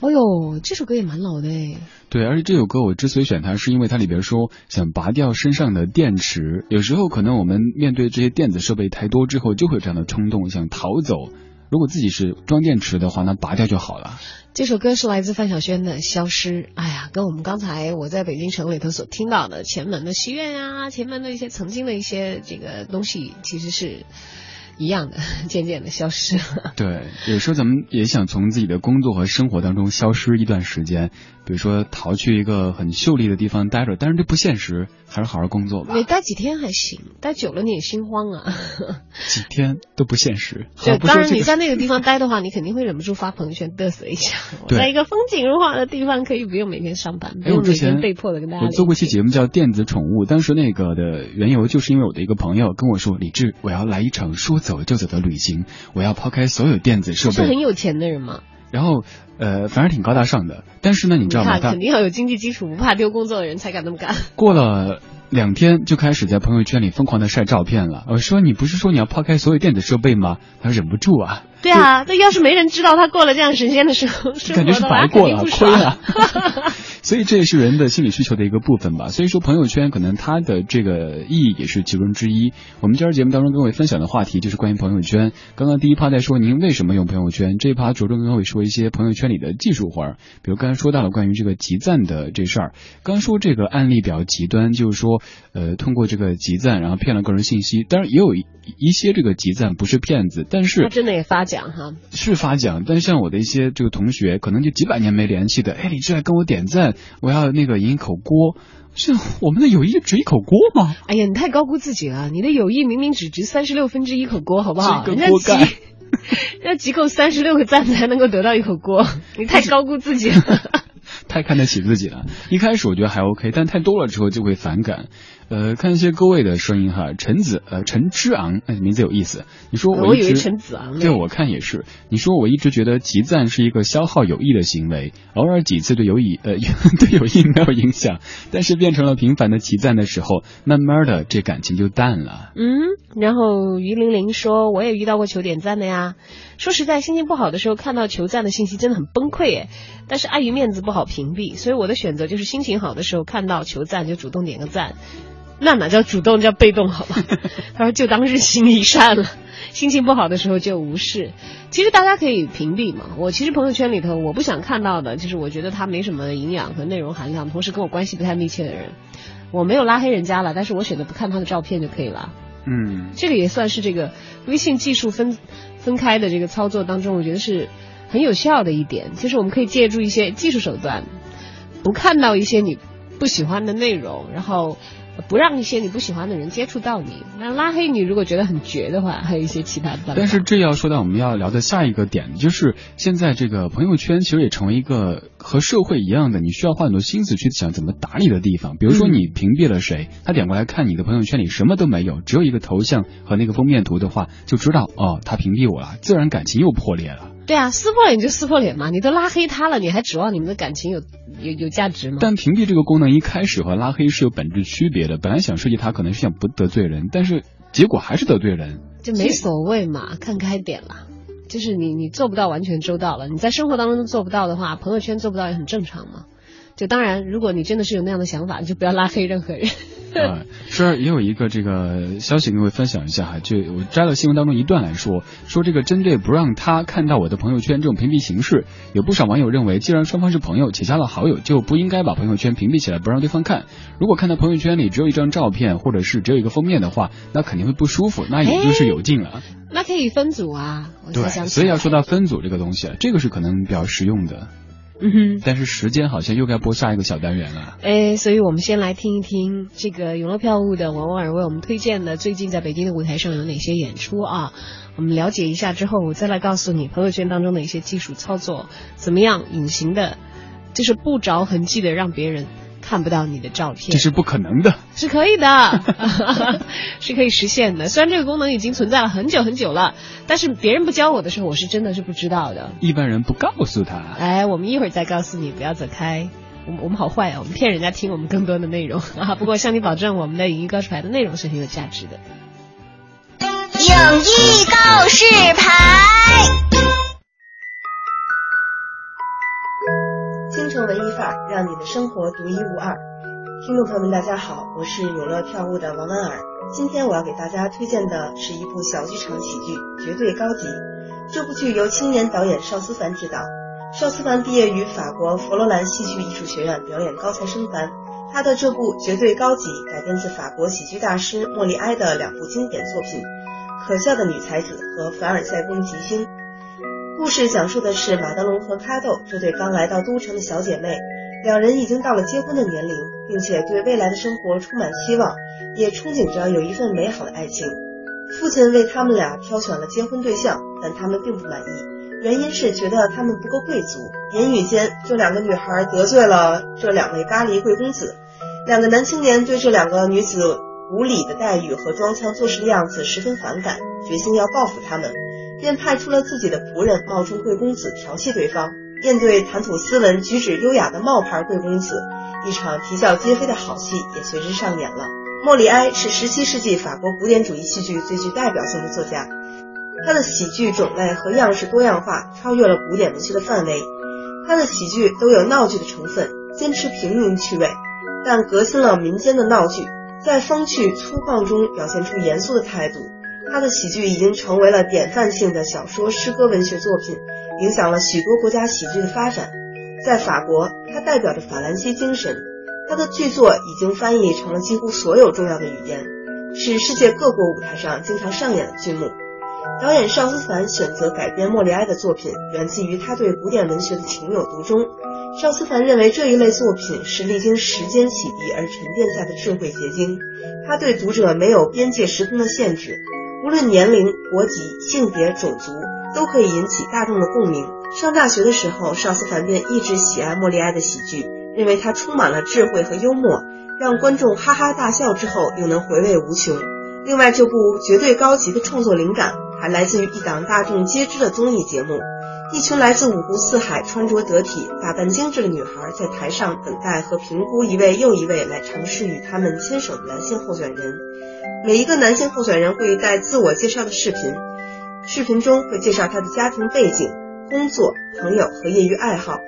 哦呦，这首歌也蛮老的哎。对，而且这首歌我之所以选它，是因为它里边说想拔掉身上的电池。有时候可能我们面对这些电子设备太多之后，就会有这样的冲动，想逃走。如果自己是装电池的话，那拔掉就好了。这首歌是来自范晓萱的《消失》。哎呀，跟我们刚才我在北京城里头所听到的前门的戏院啊、前门的一些曾经的一些这个东西，其实是一样的，渐渐的消失了。对，有时候咱们也想从自己的工作和生活当中消失一段时间，比如说逃去一个很秀丽的地方待着，但是这不现实，还是好好工作吧。你待几天还行，待久了你也心慌啊。几天都不现实。就好不说这个当然你在那个地方待的话，你肯定会忍不住发朋友圈嘚瑟一下。我在一个风景如画的地方，可以不用每天上班，不用每天被迫的跟大家我做过一期节目叫《电子宠物》，当时那个的缘由就是因为我的一个朋友跟我说：“李志，我要来一场说走就走的旅行，我要抛开所有电子设备。是很有钱的人吗，”然后呃，反而挺高大上的，但是呢，你知道吗？他肯定要有经济基础，不怕丢工作的人才敢那么干。过了两天就开始在朋友圈里疯狂的晒照片了。我说：“你不是说你要抛开所有电子设备吗？”他忍不住啊，对啊，那要是没人知道他过了这样神仙的生活，生感觉是白过了，亏了。所以这也是人的心理需求的一个部分吧。所以说朋友圈可能它的这个意义也是其中之一。我们今儿节目当中跟各位分享的话题就是关于朋友圈。刚刚第一趴在说您为什么用朋友圈，这一趴着重跟各位说一些朋友圈里的技术活儿，比如刚才说到了关于这个集赞的这事儿。刚说这个案例比较极端，就是说呃通过这个集赞然后骗了个人信息，当然也有一一些这个集赞不是骗子，但是他真的也发奖哈。是发奖，但是像我的一些这个同学，可能就几百年没联系的，哎，李志来跟我点赞，我要那个赢一口锅，是我们的友谊就值一口锅吗？哎呀，你太高估自己了，你的友谊明明只值三十六分之一口锅，好不好？人家集个锅盖 人家集够三十六个赞才能够得到一口锅，你太高估自己了。太看得起自己了。一开始我觉得还 OK，但太多了之后就会反感。呃，看一些各位的声音哈，陈子呃陈之昂，哎名字有意思。你说我以为陈子昂呢对我看也是。你说我一直觉得集赞是一个消耗友谊的行为，偶尔几次对友谊呃 对友谊没有影响，但是变成了频繁的集赞的时候，慢慢的这感情就淡了。嗯，然后于玲玲说，我也遇到过求点赞的呀。说实在，心情不好的时候看到求赞的信息真的很崩溃诶，但是碍于面子不好屏蔽，所以我的选择就是心情好的时候看到求赞就主动点个赞。那哪叫主动，叫被动好吧？他说就当日行一善了。心情不好的时候就无视。其实大家可以屏蔽嘛。我其实朋友圈里头我不想看到的，就是我觉得他没什么营养和内容含量，同时跟我关系不太密切的人，我没有拉黑人家了，但是我选择不看他的照片就可以了。嗯，这个也算是这个微信技术分分开的这个操作当中，我觉得是很有效的一点，就是我们可以借助一些技术手段，不看到一些你不喜欢的内容，然后不让一些你不喜欢的人接触到你。那拉黑你如果觉得很绝的话，还有一些其他的办法。但是这要说到我们要聊的下一个点，就是现在这个朋友圈其实也成为一个和社会一样的，你需要花很多心思去想怎么打理的地方。比如说你屏蔽了谁，他点过来看你的朋友圈里什么都没有，只有一个头像和那个封面图的话，就知道哦，他屏蔽我了，自然感情又破裂了。对啊，撕破脸就撕破脸嘛，你都拉黑他了，你还指望你们的感情有有有价值吗？但屏蔽这个功能一开始和拉黑是有本质区别的，本来想设计它可能是想不得罪人，但是结果还是得罪人。就没所谓嘛，看开点啦。就是你你做不到完全周到了，你在生活当中都做不到的话，朋友圈做不到也很正常嘛。就当然，如果你真的是有那样的想法，你就不要拉黑任何人。啊，这也有一个这个消息跟各位分享一下哈，就我摘了新闻当中一段来说，说这个针对不让他看到我的朋友圈这种屏蔽形式，有不少网友认为，既然双方是朋友且加了好友，就不应该把朋友圈屏蔽起来不让对方看。如果看到朋友圈里只有一张照片或者是只有一个封面的话，那肯定会不舒服，那也就是有劲了。那可以分组啊，对，所以要说到分组这个东西，这个是可能比较实用的。嗯哼，但是时间好像又该播下一个小单元了。哎，所以我们先来听一听这个永乐票务的王婉儿为我们推荐的最近在北京的舞台上有哪些演出啊？我们了解一下之后，我再来告诉你朋友圈当中的一些技术操作怎么样隐形的，就是不着痕迹的让别人看不到你的照片。这是不可能的，是可以的，是可以实现的。虽然这个功能已经存在了很久很久了，但是别人不教我的时候，我是真的是不知道的。一般人不告诉他。哎，我们一会儿再告诉你，不要走开。我们我们好坏啊，我们骗人家听我们更多的内容 啊。不过向你保证，我们的影艺告示牌的内容是很有价值的。影艺告示牌。京城文艺范儿，让你的生活独一无二。听众朋友们，大家好，我是永乐票务的王婉尔。今天我要给大家推荐的是一部小剧场喜剧《绝对高级》。这部剧由青年导演邵思凡执导。邵思凡毕业于法国佛罗兰戏剧艺术学院，表演高材生班。他的这部《绝对高级》改编自法国喜剧大师莫里埃的两部经典作品《可笑的女才子》和《凡尔赛宫吉星》。故事讲述的是马德龙和卡豆这对刚来到都城的小姐妹，两人已经到了结婚的年龄，并且对未来的生活充满希望，也憧憬着有一份美好的爱情。父亲为他们俩挑选了结婚对象，但他们并不满意，原因是觉得他们不够贵族。言语间，这两个女孩得罪了这两位巴黎贵公子，两个男青年对这两个女子无礼的待遇和装腔作势的样子十分反感，决心要报复他们。便派出了自己的仆人冒充贵公子调戏对方。面对谈吐斯文、举止优雅的冒牌贵公子，一场啼笑皆非的好戏也随之上演了。莫里埃是17世纪法国古典主义戏剧最具代表性的作家，他的喜剧种类和样式多样化，超越了古典文学的范围。他的喜剧都有闹剧的成分，坚持平民趣味，但革新了民间的闹剧，在风趣粗犷中表现出严肃的态度。他的喜剧已经成为了典范性的小说、诗歌文学作品，影响了许多国家喜剧的发展。在法国，他代表着法兰西精神，他的剧作已经翻译成了几乎所有重要的语言，是世界各国舞台上经常上演的剧目。导演邵思凡选择改编莫里埃的作品，源自于他对古典文学的情有独钟。邵思凡认为这一类作品是历经时间洗涤而沉淀下的智慧结晶，他对读者没有边界时空的限制。无论年龄、国籍、性别、种族，都可以引起大众的共鸣。上大学的时候，邵思凡便一直喜爱莫莉埃的喜剧，认为他充满了智慧和幽默，让观众哈哈大笑之后又能回味无穷。另外，这部绝对高级的创作灵感还来自于一档大众皆知的综艺节目。一群来自五湖四海、穿着得体、打扮精致的女孩在台上等待和评估一位又一位来尝试与他们牵手的男性候选人。每一个男性候选人会带自我介绍的视频，视频中会介绍他的家庭背景、工作、朋友和业余爱好，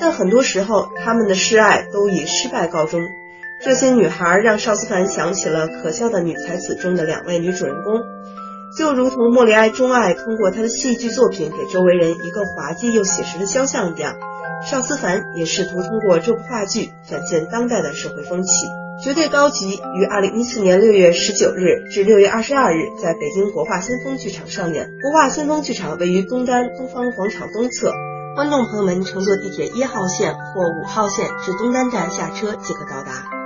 但很多时候他们的示爱都以失败告终。这些女孩让邵思凡想起了《可笑的女才子》中的两位女主人公。就如同莫里埃钟爱通过他的戏剧作品给周围人一个滑稽又写实的肖像一样，邵思凡也试图通过这部话剧展现当代的社会风气。绝对高级于二零一四年六月十九日至六月二十二日在北京国画先锋剧场上演。国画先锋剧场位于东单东方广场东侧，观众朋友们乘坐地铁一号线或五号线至东单站下车即可到达。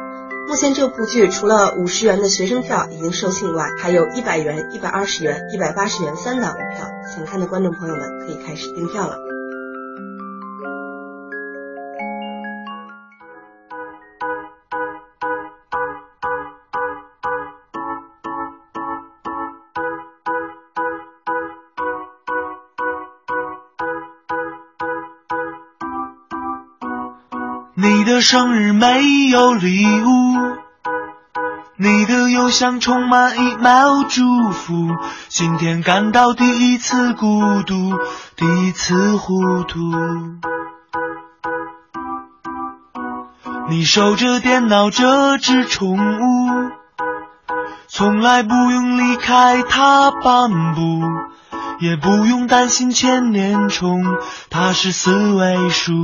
目前这部剧除了五十元的学生票已经售罄外，还有一百元、一百二十元、一百八十元三档的票，想看的观众朋友们可以开始订票了。的生日没有礼物，你的邮箱充满 email 祝福。今天感到第一次孤独，第一次糊涂。你守着电脑这只宠物，从来不用离开它半步，也不用担心千年虫，它是四位数。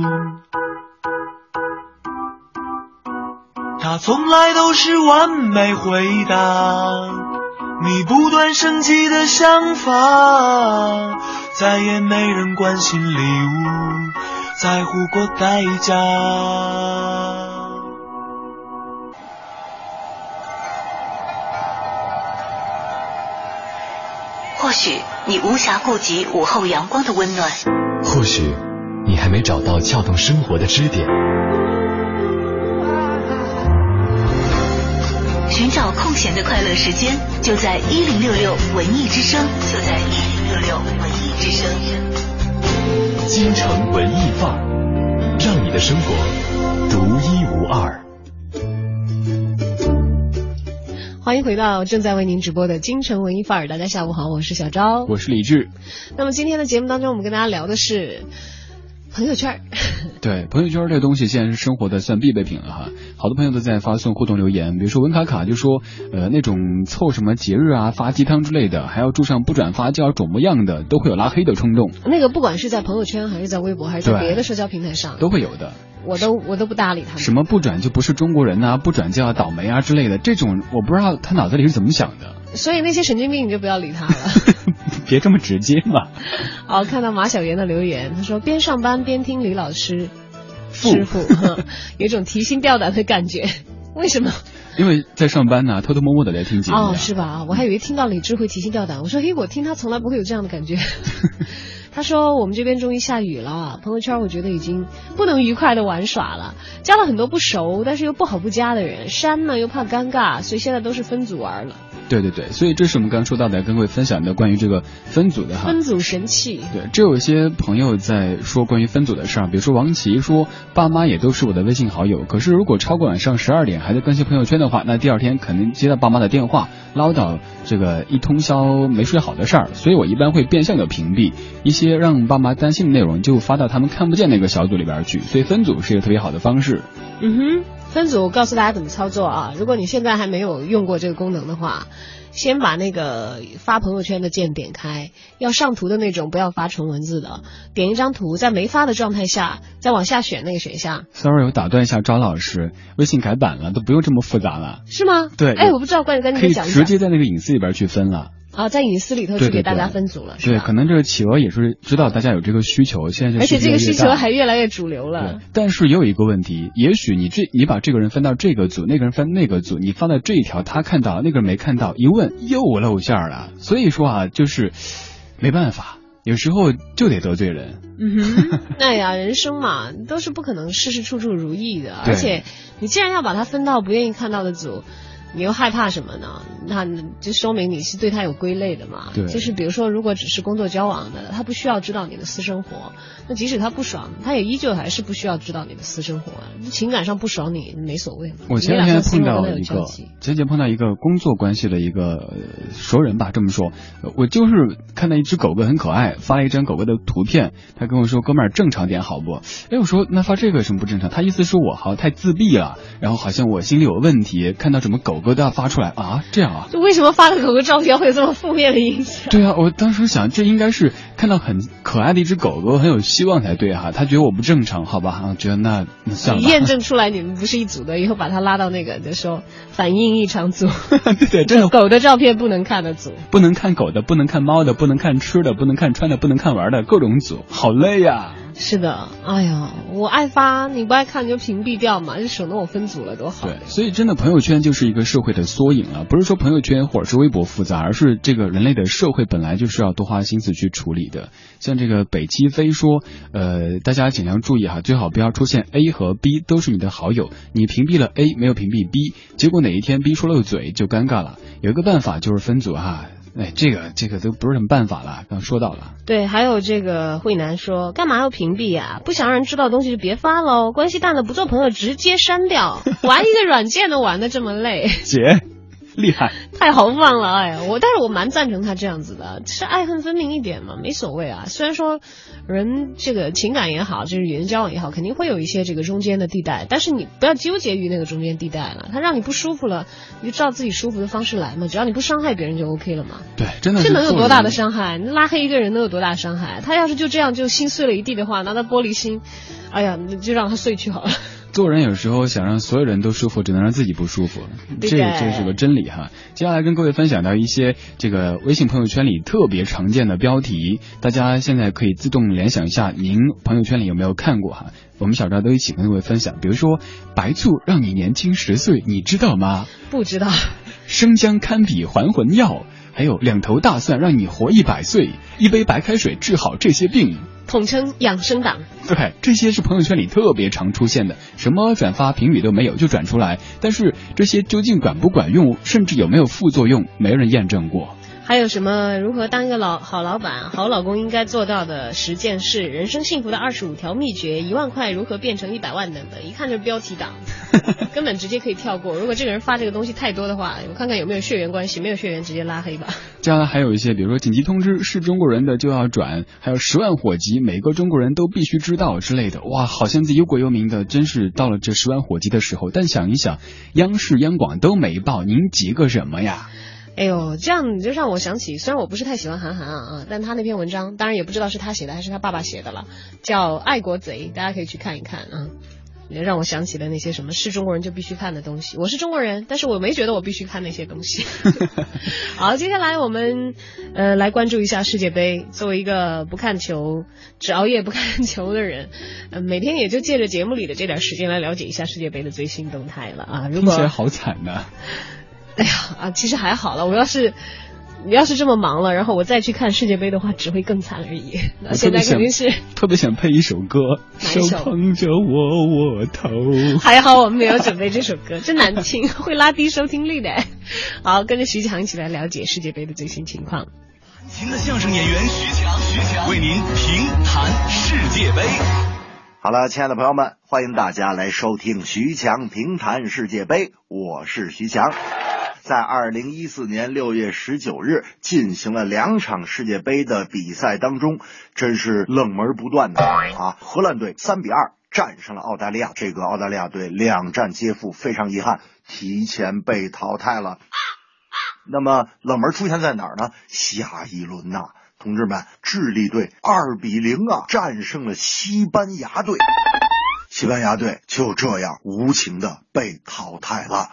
他从来都是完美回答，你不断升级的想法，再也没人关心礼物，在乎过代价。或许你无暇顾及午后阳光的温暖，或许你还没找到撬动生活的支点。的快乐时间，就在一零六六文艺之声，就在一零六六文艺之声。京城文艺范儿，让你的生活独一无二。欢迎回到正在为您直播的京城文艺范儿，大家下午好，我是小昭，我是李志。那么今天的节目当中，我们跟大家聊的是朋友圈。对，朋友圈这个东西现在是生活的算必备品了哈。好多朋友都在发送互动留言，比如说文卡卡就说，呃，那种凑什么节日啊、发鸡汤之类的，还要注上不转发就要肿么样的，都会有拉黑的冲动。那个不管是在朋友圈，还是在微博，还是在别的社交平台上，都会有的。我都我都不搭理他们。什么不转就不是中国人呐、啊，不转就要倒霉啊之类的，这种我不知道他脑子里是怎么想的。所以那些神经病你就不要理他了。别这么直接嘛。好，看到马小妍的留言，他说边上班边听李老师。师傅，有种提心吊胆的感觉，为什么？因为在上班呢，偷偷摸摸的来听节目。哦，是吧？我还以为听到李智会提心吊胆。我说，嘿，我听他从来不会有这样的感觉。他说，我们这边终于下雨了，朋友圈我觉得已经不能愉快的玩耍了，加了很多不熟但是又不好不加的人，删呢又怕尴尬，所以现在都是分组玩了。对对对，所以这是我们刚刚说到的，跟各位分享的关于这个分组的哈。分组神器。对，这有一些朋友在说关于分组的事儿，比如说王琦说，爸妈也都是我的微信好友，可是如果超过晚上十二点还在更新朋友圈的话，那第二天肯定接到爸妈的电话，唠叨这个一通宵没睡好的事儿，所以我一般会变相的屏蔽一些让爸妈担心的内容，就发到他们看不见那个小组里边去。所以分组是一个特别好的方式。嗯哼。分组告诉大家怎么操作啊！如果你现在还没有用过这个功能的话，先把那个发朋友圈的键点开，要上图的那种，不要发纯文字的。点一张图，在没发的状态下，再往下选那个选项。Sorry，我打断一下张老师，微信改版了，都不用这么复杂了。是吗？对。哎，我不知道，关于跟你讲一可以直接在那个隐私里边去分了。啊，在隐私里头去给大家分组了，对，可能这个企鹅也是知道大家有这个需求，现在而且这个需求还越来越主流了。但是也有一个问题，也许你这你把这个人分到这个组，那个人分那个组，你放在这一条，他看到，那个人没看到，一问又露馅了。所以说啊，就是没办法，有时候就得得罪人。嗯哼，哎呀，人生嘛，都是不可能事事处处如意的，而且你既然要把它分到不愿意看到的组。你又害怕什么呢？那就说明你是对他有归类的嘛。对。就是比如说，如果只是工作交往的，他不需要知道你的私生活，那即使他不爽，他也依旧还是不需要知道你的私生活。情感上不爽你没所谓嘛。我前两天碰到一个，前几天碰到一个工作关系的一个熟人吧，这么说，我就是看到一只狗狗很可爱，发了一张狗狗的图片，他跟我说：“哥们儿，正常点好不？”哎，我说那发这个有什么不正常？他意思说我好像太自闭了，然后好像我心里有问题，看到什么狗。狗狗都要发出来啊？这样啊？就为什么发个狗狗照片会有这么负面的影响？对啊，我当时想，这应该是看到很可爱的一只狗狗，很有希望才对哈、啊。他觉得我不正常，好吧？啊，觉得那那算了。你验证出来你们不是一组的，以后把他拉到那个就说反应异常组。对 对，这狗的照片不能看的组，不能看狗的，不能看猫的，不能看吃的，不能看穿的，不能看玩的，各种组，好累呀、啊。是的，哎呀，我爱发，你不爱看你就屏蔽掉嘛，就省得我分组了，多好。对，所以真的朋友圈就是一个社会的缩影了，不是说朋友圈或者是微博复杂，而是这个人类的社会本来就是要多花心思去处理的。像这个北七飞说，呃，大家尽量注意哈，最好不要出现 A 和 B 都是你的好友，你屏蔽了 A 没有屏蔽 B，结果哪一天 B 说漏嘴就尴尬了。有一个办法就是分组哈。哎，这个这个都不是什么办法了，刚说到了。对，还有这个慧南说，干嘛要屏蔽呀？不想让人知道的东西就别发喽，关系淡的不做朋友直接删掉。玩一个软件都玩的这么累，姐，厉害，太豪放了哎！我但是我蛮赞成他这样子的，是爱恨分明一点嘛，没所谓啊。虽然说人这个情感也好，就是与人交往也好，肯定会有一些这个中间的地带，但是你不要纠结于那个中间地带了。他让你不舒服了，你就照自己舒服的方式来嘛，只要你不伤害别人就 OK 了嘛。对，真的这能有多大的伤害？拉黑一个人能有多大伤害？他要是就这样就心碎了一地的话，拿他玻璃心，哎呀，就让他碎去好了。做人有时候想让所有人都舒服，只能让自己不舒服，这这是个真理哈。接下来跟各位分享到一些这个微信朋友圈里特别常见的标题，大家现在可以自动联想一下，您朋友圈里有没有看过哈？我们小赵都一起跟各位分享，比如说白醋让你年轻十岁，你知道吗？不知道。生姜堪比还魂药，还有两头大蒜让你活一百岁，一杯白开水治好这些病。统称养生党，对，这些是朋友圈里特别常出现的，什么转发评语都没有就转出来，但是这些究竟管不管用，甚至有没有副作用，没人验证过。还有什么如何当一个老好老板、好老公应该做到的十件事、人生幸福的二十五条秘诀、一万块如何变成一百万等等，一看就是标题党，根本直接可以跳过。如果这个人发这个东西太多的话，我看看有没有血缘关系，没有血缘直接拉黑吧。接下来还有一些，比如说紧急通知是中国人的就要转，还有十万火急每个中国人都必须知道之类的。哇，好像自己忧国忧民的，真是到了这十万火急的时候。但想一想，央视、央广都没报，您急个什么呀？哎呦，这样你就让我想起，虽然我不是太喜欢韩寒啊啊，但他那篇文章，当然也不知道是他写的还是他爸爸写的了，叫《爱国贼》，大家可以去看一看啊。让我想起了那些什么是中国人就必须看的东西。我是中国人，但是我没觉得我必须看那些东西。好，接下来我们呃来关注一下世界杯。作为一个不看球、只熬夜不看球的人，呃，每天也就借着节目里的这点时间来了解一下世界杯的最新动态了啊。听起来好惨呐。哎呀啊，其实还好了。我要是你要是这么忙了，然后我再去看世界杯的话，只会更惨而已。那现在肯定是特别想配一首歌，手捧着我我头。还好我们没有准备这首歌，真难听，会拉低收听率的。好，跟着徐强一起来了解世界杯的最新情况。琴的相声演员徐强，徐强为您评谈世界杯。好了，亲爱的朋友们，欢迎大家来收听徐强评谈世界杯，我是徐强。在二零一四年六月十九日进行了两场世界杯的比赛当中，真是冷门不断的啊！荷兰队三比二战胜了澳大利亚，这个澳大利亚队两战皆负，非常遗憾，提前被淘汰了。那么冷门出现在哪儿呢？下一轮呐，同志们，智利队二比零啊战胜了西班牙队。西班牙队就这样无情的被淘汰了，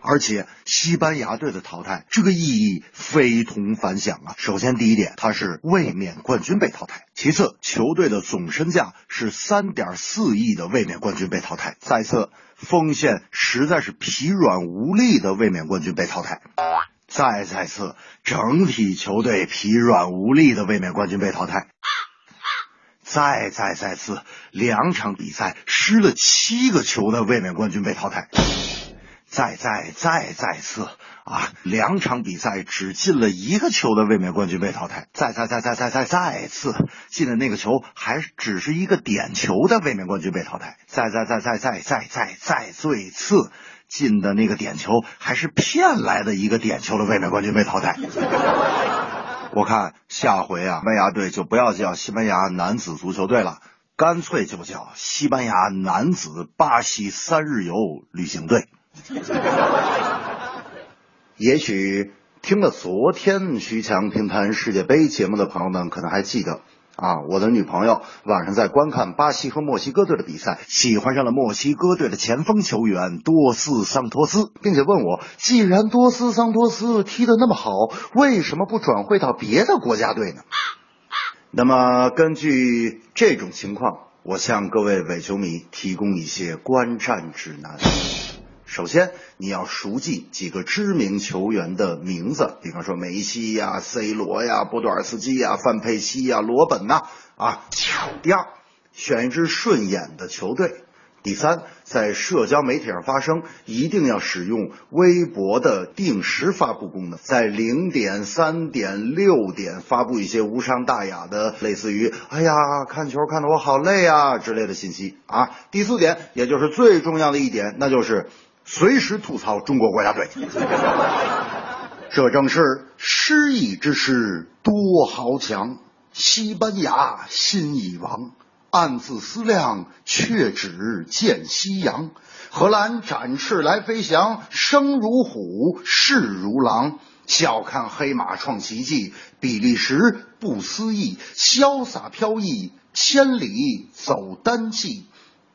而且西班牙队的淘汰这个意义非同凡响啊！首先，第一点，他是卫冕冠军被淘汰；其次，球队的总身价是三点四亿的卫冕冠军被淘汰；再次，锋线实在是疲软无力的卫冕冠军被淘汰；再再次，整体球队疲软无力的卫冕冠军被淘汰。再再再次，两场比赛失了七个球的卫冕冠军被淘汰。再再再再次啊，两场比赛只进了一个球的卫冕冠军被淘汰。再再再再再再再次进的那个球还只是一个点球的卫冕冠军被淘汰。再再再再再再再再最次进的那个点球还是骗来的一个点球的卫冕冠军被淘汰。我看下回啊，西班牙队就不要叫西班牙男子足球队了，干脆就叫西班牙男子巴西三日游旅行队。也许听了昨天徐强评谈世界杯节目的朋友们，可能还记得。啊，我的女朋友晚上在观看巴西和墨西哥队的比赛，喜欢上了墨西哥队的前锋球员多斯桑托斯，并且问我，既然多斯桑托斯踢得那么好，为什么不转会到别的国家队呢？那么根据这种情况，我向各位伪球迷提供一些观战指南。首先，你要熟记几个知名球员的名字，比方说梅西呀、C 罗呀、波多尔斯基呀、范佩西呀、罗本呐啊。第二，选一支顺眼的球队。第三，在社交媒体上发声，一定要使用微博的定时发布功能，在零点、三点、六点发布一些无伤大雅的，类似于“哎呀，看球看得我好累啊”之类的信息啊。第四点，也就是最重要的一点，那就是随时吐槽中国国家队。这正是失意之师多豪强，西班牙心已亡。暗自思量，却只见夕阳。荷兰展翅来飞翔，生如虎，势如狼。笑看黑马创奇迹，比利时不思议，潇洒飘逸，千里走单骑。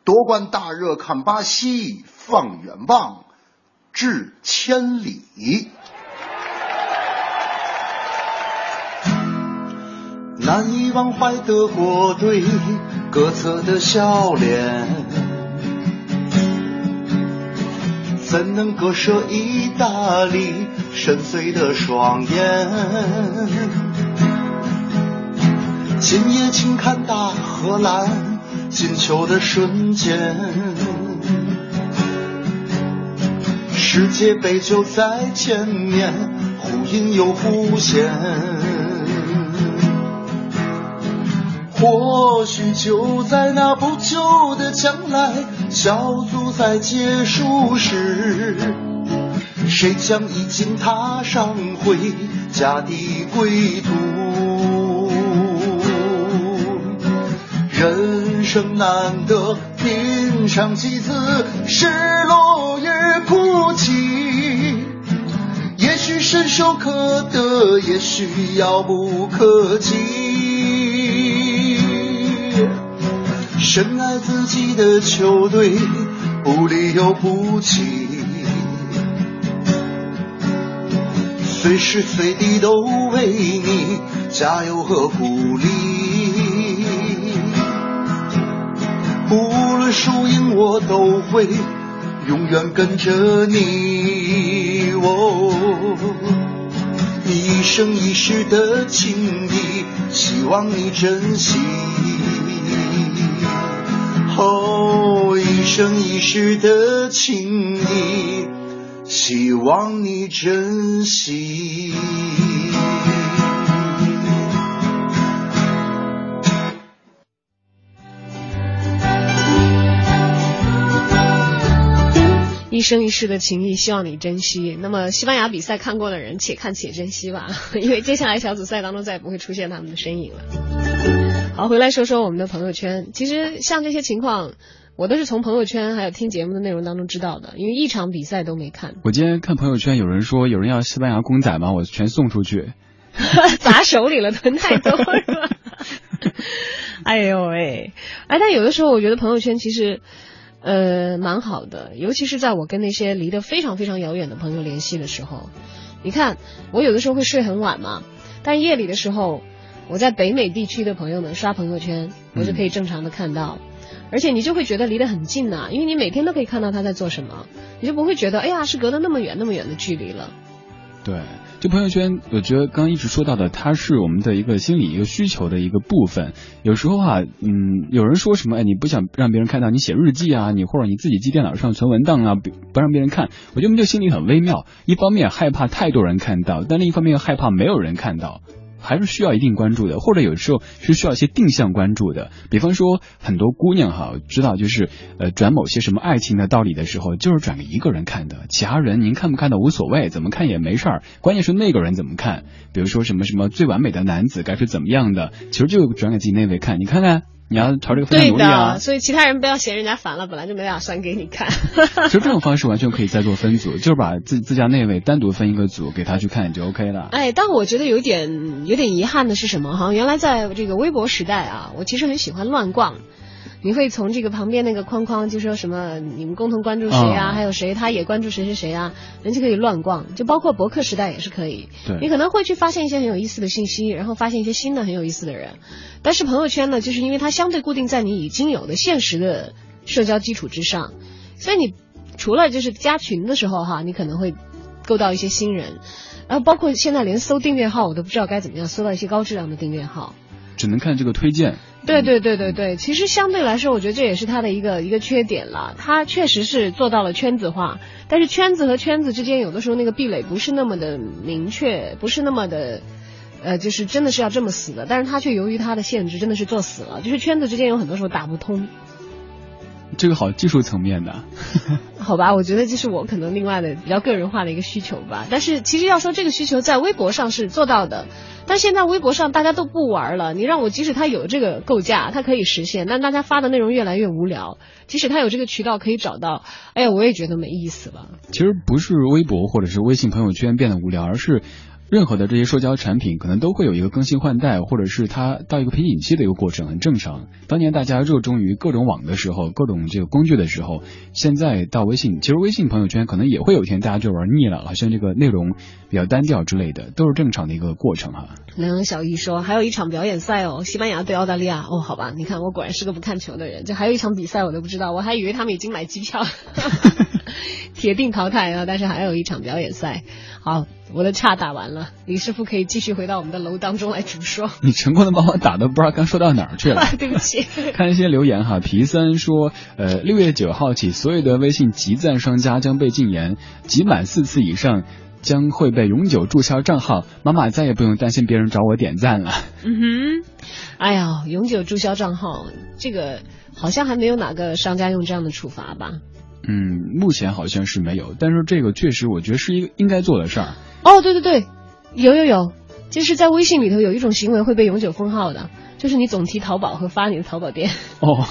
夺冠大热看巴西，放远望，至千里。难以忘怀德国队。各侧的笑脸，怎能割舍意大利深邃的双眼？今夜请看大荷兰进球的瞬间，世界杯就在前面，忽隐又忽现。或许就在那不久的将来，小组赛结束时，谁将已经踏上回家的归途？生难得品尝几次失落与哭泣，也许伸手可得，也许遥不可及。深爱自己的球队，不离又不弃，随时随地都为你加油和鼓励。无论输赢，我都会永远跟着你。哦，一生一世的情谊，希望你珍惜。哦，一生一世的情谊，希望你珍惜。生一世的情谊，希望你珍惜。那么，西班牙比赛看过的人，且看且珍惜吧，因为接下来小组赛当中再也不会出现他们的身影了。好，回来说说我们的朋友圈。其实像这些情况，我都是从朋友圈还有听节目的内容当中知道的，因为一场比赛都没看。我今天看朋友圈，有人说有人要西班牙公仔吗，我全送出去，砸手里了，囤太多是吧？哎呦喂，哎，但有的时候我觉得朋友圈其实。呃，蛮好的，尤其是在我跟那些离得非常非常遥远的朋友联系的时候，你看，我有的时候会睡很晚嘛，但夜里的时候，我在北美地区的朋友们刷朋友圈，我就可以正常的看到，而且你就会觉得离得很近呐，因为你每天都可以看到他在做什么，你就不会觉得哎呀是隔得那么远那么远的距离了。对。就朋友圈，我觉得刚刚一直说到的，它是我们的一个心理一个需求的一个部分。有时候啊，嗯，有人说什么，哎，你不想让别人看到你写日记啊，你或者你自己记电脑上存文档啊，不让别人看，我觉得我们就心里很微妙。一方面害怕太多人看到，但另一方面又害怕没有人看到。还是需要一定关注的，或者有时候是需要一些定向关注的。比方说，很多姑娘哈知道，就是呃转某些什么爱情的道理的时候，就是转给一个人看的，其他人您看不看的无所谓，怎么看也没事儿。关键是那个人怎么看。比如说什么什么最完美的男子该是怎么样的，其实就转给自己那位看，你看看。你要朝这个方向努力啊！所以其他人不要嫌人家烦了，本来就没打算给你看。其实这种方式完全可以再做分组，就是把自自家那位单独分一个组给他去看就 OK 了。哎，但我觉得有点有点遗憾的是什么哈？原来在这个微博时代啊，我其实很喜欢乱逛。你会从这个旁边那个框框就说什么你们共同关注谁啊，哦还有谁他也关注谁谁谁啊，人就可以乱逛，就包括博客时代也是可以。对你可能会去发现一些很有意思的信息，然后发现一些新的很有意思的人。但是朋友圈呢，就是因为它相对固定在你已经有的现实的社交基础之上，所以你除了就是加群的时候哈，你可能会勾到一些新人，然后包括现在连搜订阅号我都不知道该怎么样搜到一些高质量的订阅号。只能看这个推荐。对对对对对，其实相对来说，我觉得这也是他的一个一个缺点了。他确实是做到了圈子化，但是圈子和圈子之间有的时候那个壁垒不是那么的明确，不是那么的。呃，就是真的是要这么死的，但是他却由于他的限制，真的是做死了。就是圈子之间有很多时候打不通，这个好技术层面的，好吧？我觉得这是我可能另外的比较个人化的一个需求吧。但是其实要说这个需求在微博上是做到的，但现在微博上大家都不玩了。你让我即使它有这个构架，它可以实现，但大家发的内容越来越无聊。即使它有这个渠道可以找到，哎呀，我也觉得没意思了。其实不是微博或者是微信朋友圈变得无聊，而是。任何的这些社交产品可能都会有一个更新换代，或者是它到一个瓶颈期的一个过程，很正常。当年大家热衷于各种网的时候，各种这个工具的时候，现在到微信，其实微信朋友圈可能也会有一天大家就玩腻了，好像这个内容比较单调之类的，都是正常的一个过程哈。梁阳小易说，还有一场表演赛哦，西班牙对澳大利亚哦，好吧，你看我果然是个不看球的人，就还有一场比赛我都不知道，我还以为他们已经买机票，铁定淘汰啊，但是还有一场表演赛。好，我的岔打完了，李师傅可以继续回到我们的楼当中来主说。你成功的把我打的不知道刚说到哪儿去了，对不起。看一些留言哈，皮三说，呃，六月九号起，所有的微信集赞商家将被禁言，集满四次以上将会被永久注销账号。妈妈再也不用担心别人找我点赞了。嗯哼，哎呀，永久注销账号，这个好像还没有哪个商家用这样的处罚吧？嗯，目前好像是没有，但是这个确实我觉得是一个应该做的事儿。哦，对对对，有有有，就是在微信里头有一种行为会被永久封号的，就是你总提淘宝和发你的淘宝店。哦，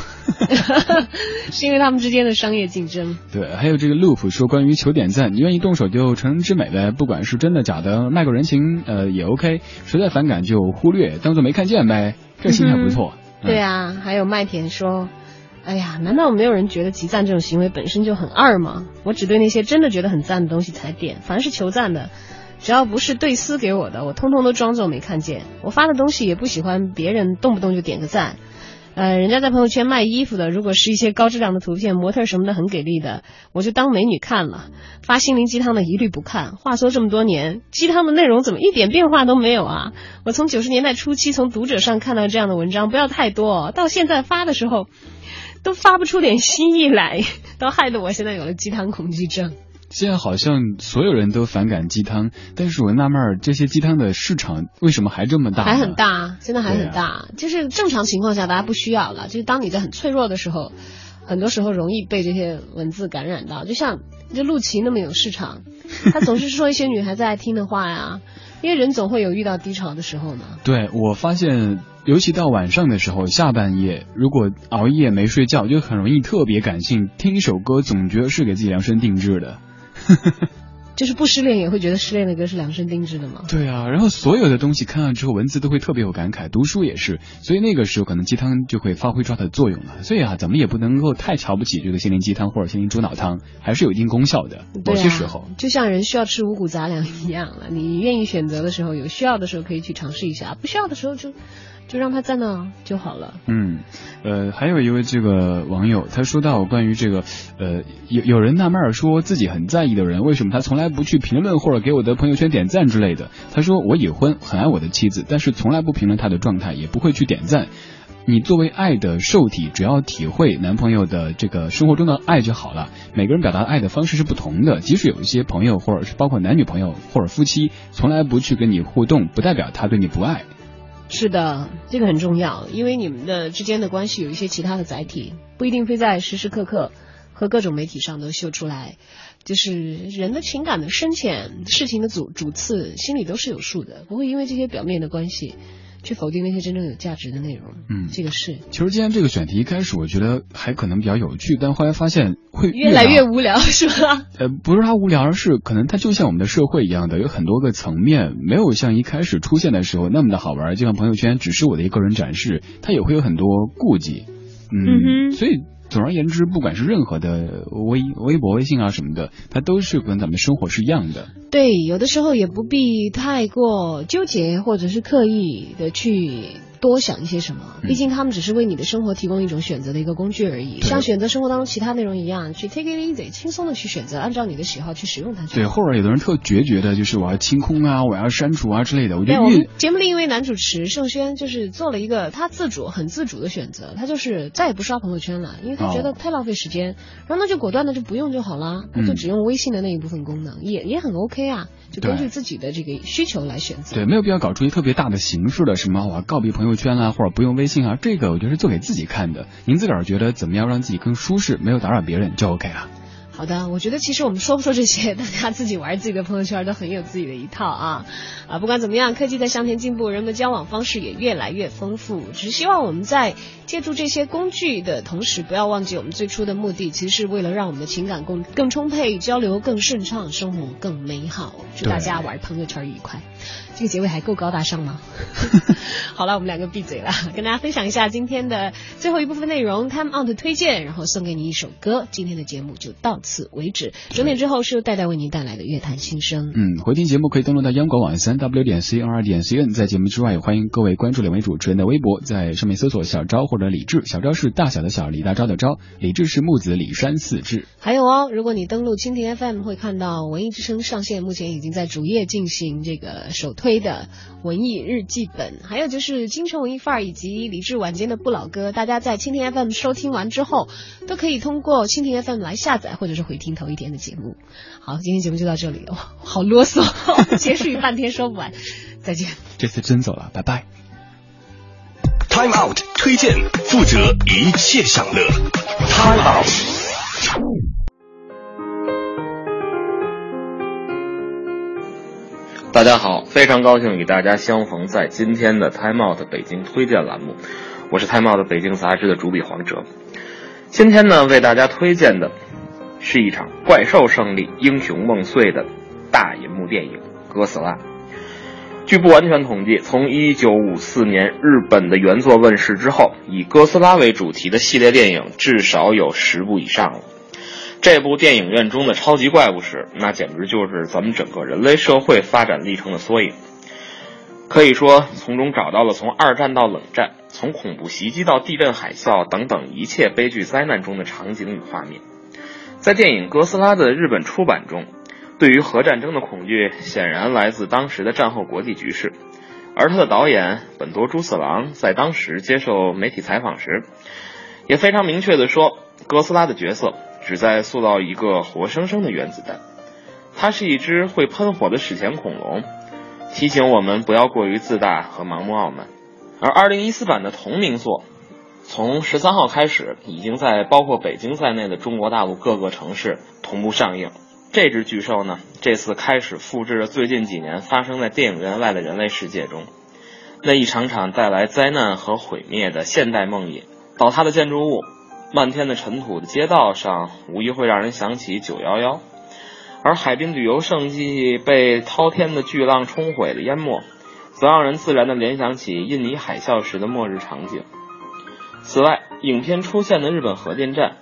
是因为他们之间的商业竞争。对，还有这个 loop 说关于求点赞，你愿意动手就成人之美呗，不管是真的假的，卖个人情呃也 OK，实在反感就忽略，当做没看见呗，这心态不错。嗯、对啊，还有麦田说。哎呀，难道没有人觉得集赞这种行为本身就很二吗？我只对那些真的觉得很赞的东西才点，凡是求赞的，只要不是对私给我的，我通通都装作没看见。我发的东西也不喜欢别人动不动就点个赞。呃，人家在朋友圈卖衣服的，如果是一些高质量的图片，模特什么的很给力的，我就当美女看了。发心灵鸡汤的一律不看。话说这么多年，鸡汤的内容怎么一点变化都没有啊？我从九十年代初期从读者上看到这样的文章，不要太多，到现在发的时候。都发不出点新意来，都害得我现在有了鸡汤恐惧症。现在好像所有人都反感鸡汤，但是我纳闷儿，这些鸡汤的市场为什么还这么大？还很大，真的还很大。啊、就是正常情况下大家不需要了，就是当你在很脆弱的时候，很多时候容易被这些文字感染到。就像就陆琪那么有市场，他总是说一些女孩子爱听的话呀，因为人总会有遇到低潮的时候嘛。对，我发现。尤其到晚上的时候，下半夜如果熬夜没睡觉，就很容易特别感性，听一首歌总觉得是给自己量身定制的。就是不失恋也会觉得失恋的歌是量身定制的吗？对啊，然后所有的东西看了之后，文字都会特别有感慨，读书也是，所以那个时候可能鸡汤就会发挥出它的作用了。所以啊，咱们也不能够太瞧不起这个心灵鸡汤或者心灵猪脑汤，还是有一定功效的。某些时候、啊，就像人需要吃五谷杂粮一样了，你愿意选择的时候，有需要的时候可以去尝试一下，不需要的时候就。就让他在那就好了。嗯，呃，还有一位这个网友，他说到关于这个，呃，有有人纳闷说自己很在意的人，为什么他从来不去评论或者给我的朋友圈点赞之类的？他说我已婚，很爱我的妻子，但是从来不评论她的状态，也不会去点赞。你作为爱的受体，只要体会男朋友的这个生活中的爱就好了。每个人表达爱的方式是不同的，即使有一些朋友或者是包括男女朋友或者夫妻，从来不去跟你互动，不代表他对你不爱。是的，这个很重要，因为你们的之间的关系有一些其他的载体，不一定非在时时刻刻和各种媒体上都秀出来。就是人的情感的深浅、事情的主主次，心里都是有数的，不会因为这些表面的关系去否定那些真正有价值的内容。嗯，这个是。其实今天这个选题一开始我觉得还可能比较有趣，但后来发现会越来越无聊，是吧？呃，不是它无聊，而是可能它就像我们的社会一样的，有很多个层面，没有像一开始出现的时候那么的好玩。就像朋友圈只是我的一个人展示，它也会有很多顾忌。嗯哼所以总而言之，不管是任何的微微博、微信啊什么的，它都是跟咱们生活是一样的。对，有的时候也不必太过纠结，或者是刻意的去多想一些什么。毕竟他们只是为你的生活提供一种选择的一个工具而已，像选择生活当中其他内容一样，去 take it easy，轻松的去选择，按照你的喜好去使用它。对，后边有的人特决绝的，就是我要清空啊，我要删除啊之类的。我觉对，得越我们节目另一位男主持盛轩就是做了一个他自主、很自主的选择，他就是再也不刷朋友圈了，因为他觉得哦太浪费时间，然后那就果断的就不用就好了，他就嗯只用微信的那一部分功能，也也很 OK 啊，就根据自己的这个需求来选择。对，没有必要搞出一特别大的形式的什么我要告别朋友朋友圈啊，或者不用微信啊，这个我觉得是做给自己看的。您自个儿觉得怎么样让自己更舒适，没有打扰别人就 OK 了。好的，我觉得其实我们说不说这些，大家自己玩自己的朋友圈都很有自己的一套啊 啊！不管怎么样，科技在向前进步，人们的交往方式也越来越丰富。只希望我们在借助这些工具的同时，不要忘记我们最初的目的，其实是为了让我们的情感更更充沛，交流更顺畅，生活更美好。祝大家玩朋友圈愉快。这个结尾还够高大上吗？好了，我们两个闭嘴了，跟大家分享一下今天的最后一部分内容，Time Out 推荐，然后送给你一首歌。今天的节目就到此为止，整点之后是由戴戴为您带来的乐坛新声。嗯，回听节目可以登录到央广网三 w 点 c r 点 c n。在节目之外，也欢迎各位关注两位主持人的微博，在上面搜索小昭或者李志。小昭是大小的小，李大钊的昭；李志是木子李山四志。还有哦，如果你登录蜻蜓 FM，会看到文艺之声上线，目前已经在主页进行这个首推的文艺日记本，还有就是京城文艺范儿以及李志晚间的不老歌，大家在蜻蜓 FM 收听完之后，都可以通过蜻蜓 FM 来下载或者是回听头一天的节目。好，今天节目就到这里了，哇 好啰嗦，结束语半天说不完，再见。这次真走了，拜拜。Time Out 推荐，负责一切享乐。Time Out。大家好，非常高兴与大家相逢在今天的 Time Out 北京推荐栏目，我是 Time Out 北京杂志的主笔黄哲。今天呢，为大家推荐的是一场怪兽胜利、英雄梦碎的大银幕电影《哥斯拉》。据不完全统计，从1954年日本的原作问世之后，以哥斯拉为主题的系列电影至少有十部以上了。这部电影院中的超级怪物史，那简直就是咱们整个人类社会发展历程的缩影。可以说，从中找到了从二战到冷战，从恐怖袭击到地震、海啸等等一切悲剧灾难中的场景与画面。在电影《哥斯拉》的日本出版中，对于核战争的恐惧显然来自当时的战后国际局势，而他的导演本多猪四郎在当时接受媒体采访时，也非常明确地说，哥斯拉的角色旨在塑造一个活生生的原子弹，它是一只会喷火的史前恐龙，提醒我们不要过于自大和盲目傲慢。而2014版的同名作，从十三号开始，已经在包括北京在内的中国大陆各个城市同步上映。这只巨兽呢，这次开始复制了最近几年发生在电影院外的人类世界中那一场场带来灾难和毁灭的现代梦魇。倒塌的建筑物，漫天的尘土的街道上，无疑会让人想起九幺幺。而海滨旅游胜地被滔天的巨浪冲毁的淹没，则让人自然地联想起印尼海啸时的末日场景。此外，影片出现的日本核电站，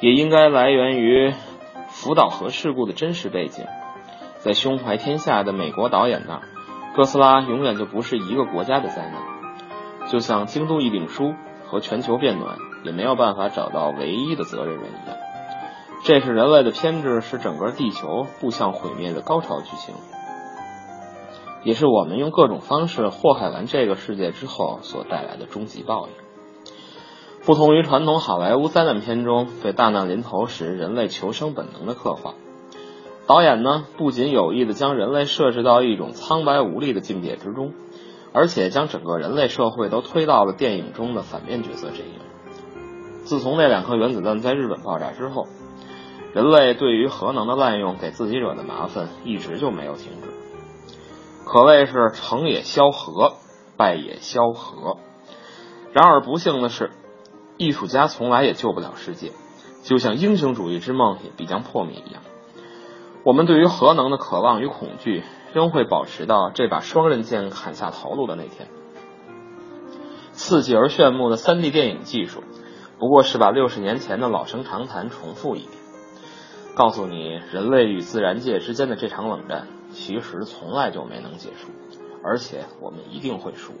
也应该来源于福岛核事故的真实背景。在胸怀天下的美国导演那儿，哥斯拉永远就不是一个国家的灾难，就像京都议定书和全球变暖也没有办法找到唯一的责任人一样。这是人类的偏执使整个地球步向毁灭的高潮剧情，也是我们用各种方式祸害完这个世界之后所带来的终极报应。不同于传统好莱坞灾难片中对大难临头时人类求生本能的刻画，导演呢不仅有意的将人类设置到一种苍白无力的境界之中，而且将整个人类社会都推到了电影中的反面角色阵营。自从那两颗原子弹在日本爆炸之后，人类对于核能的滥用给自己惹的麻烦一直就没有停止，可谓是成也萧何，败也萧何。然而不幸的是，艺术家从来也救不了世界，就像英雄主义之梦也必将破灭一样。我们对于核能的渴望与恐惧，仍会保持到这把双刃剑砍下头颅的那天。刺激而炫目的 3D 电影技术，不过是把六十年前的老生常谈重复一遍，告诉你人类与自然界之间的这场冷战其实从来就没能结束，而且我们一定会输。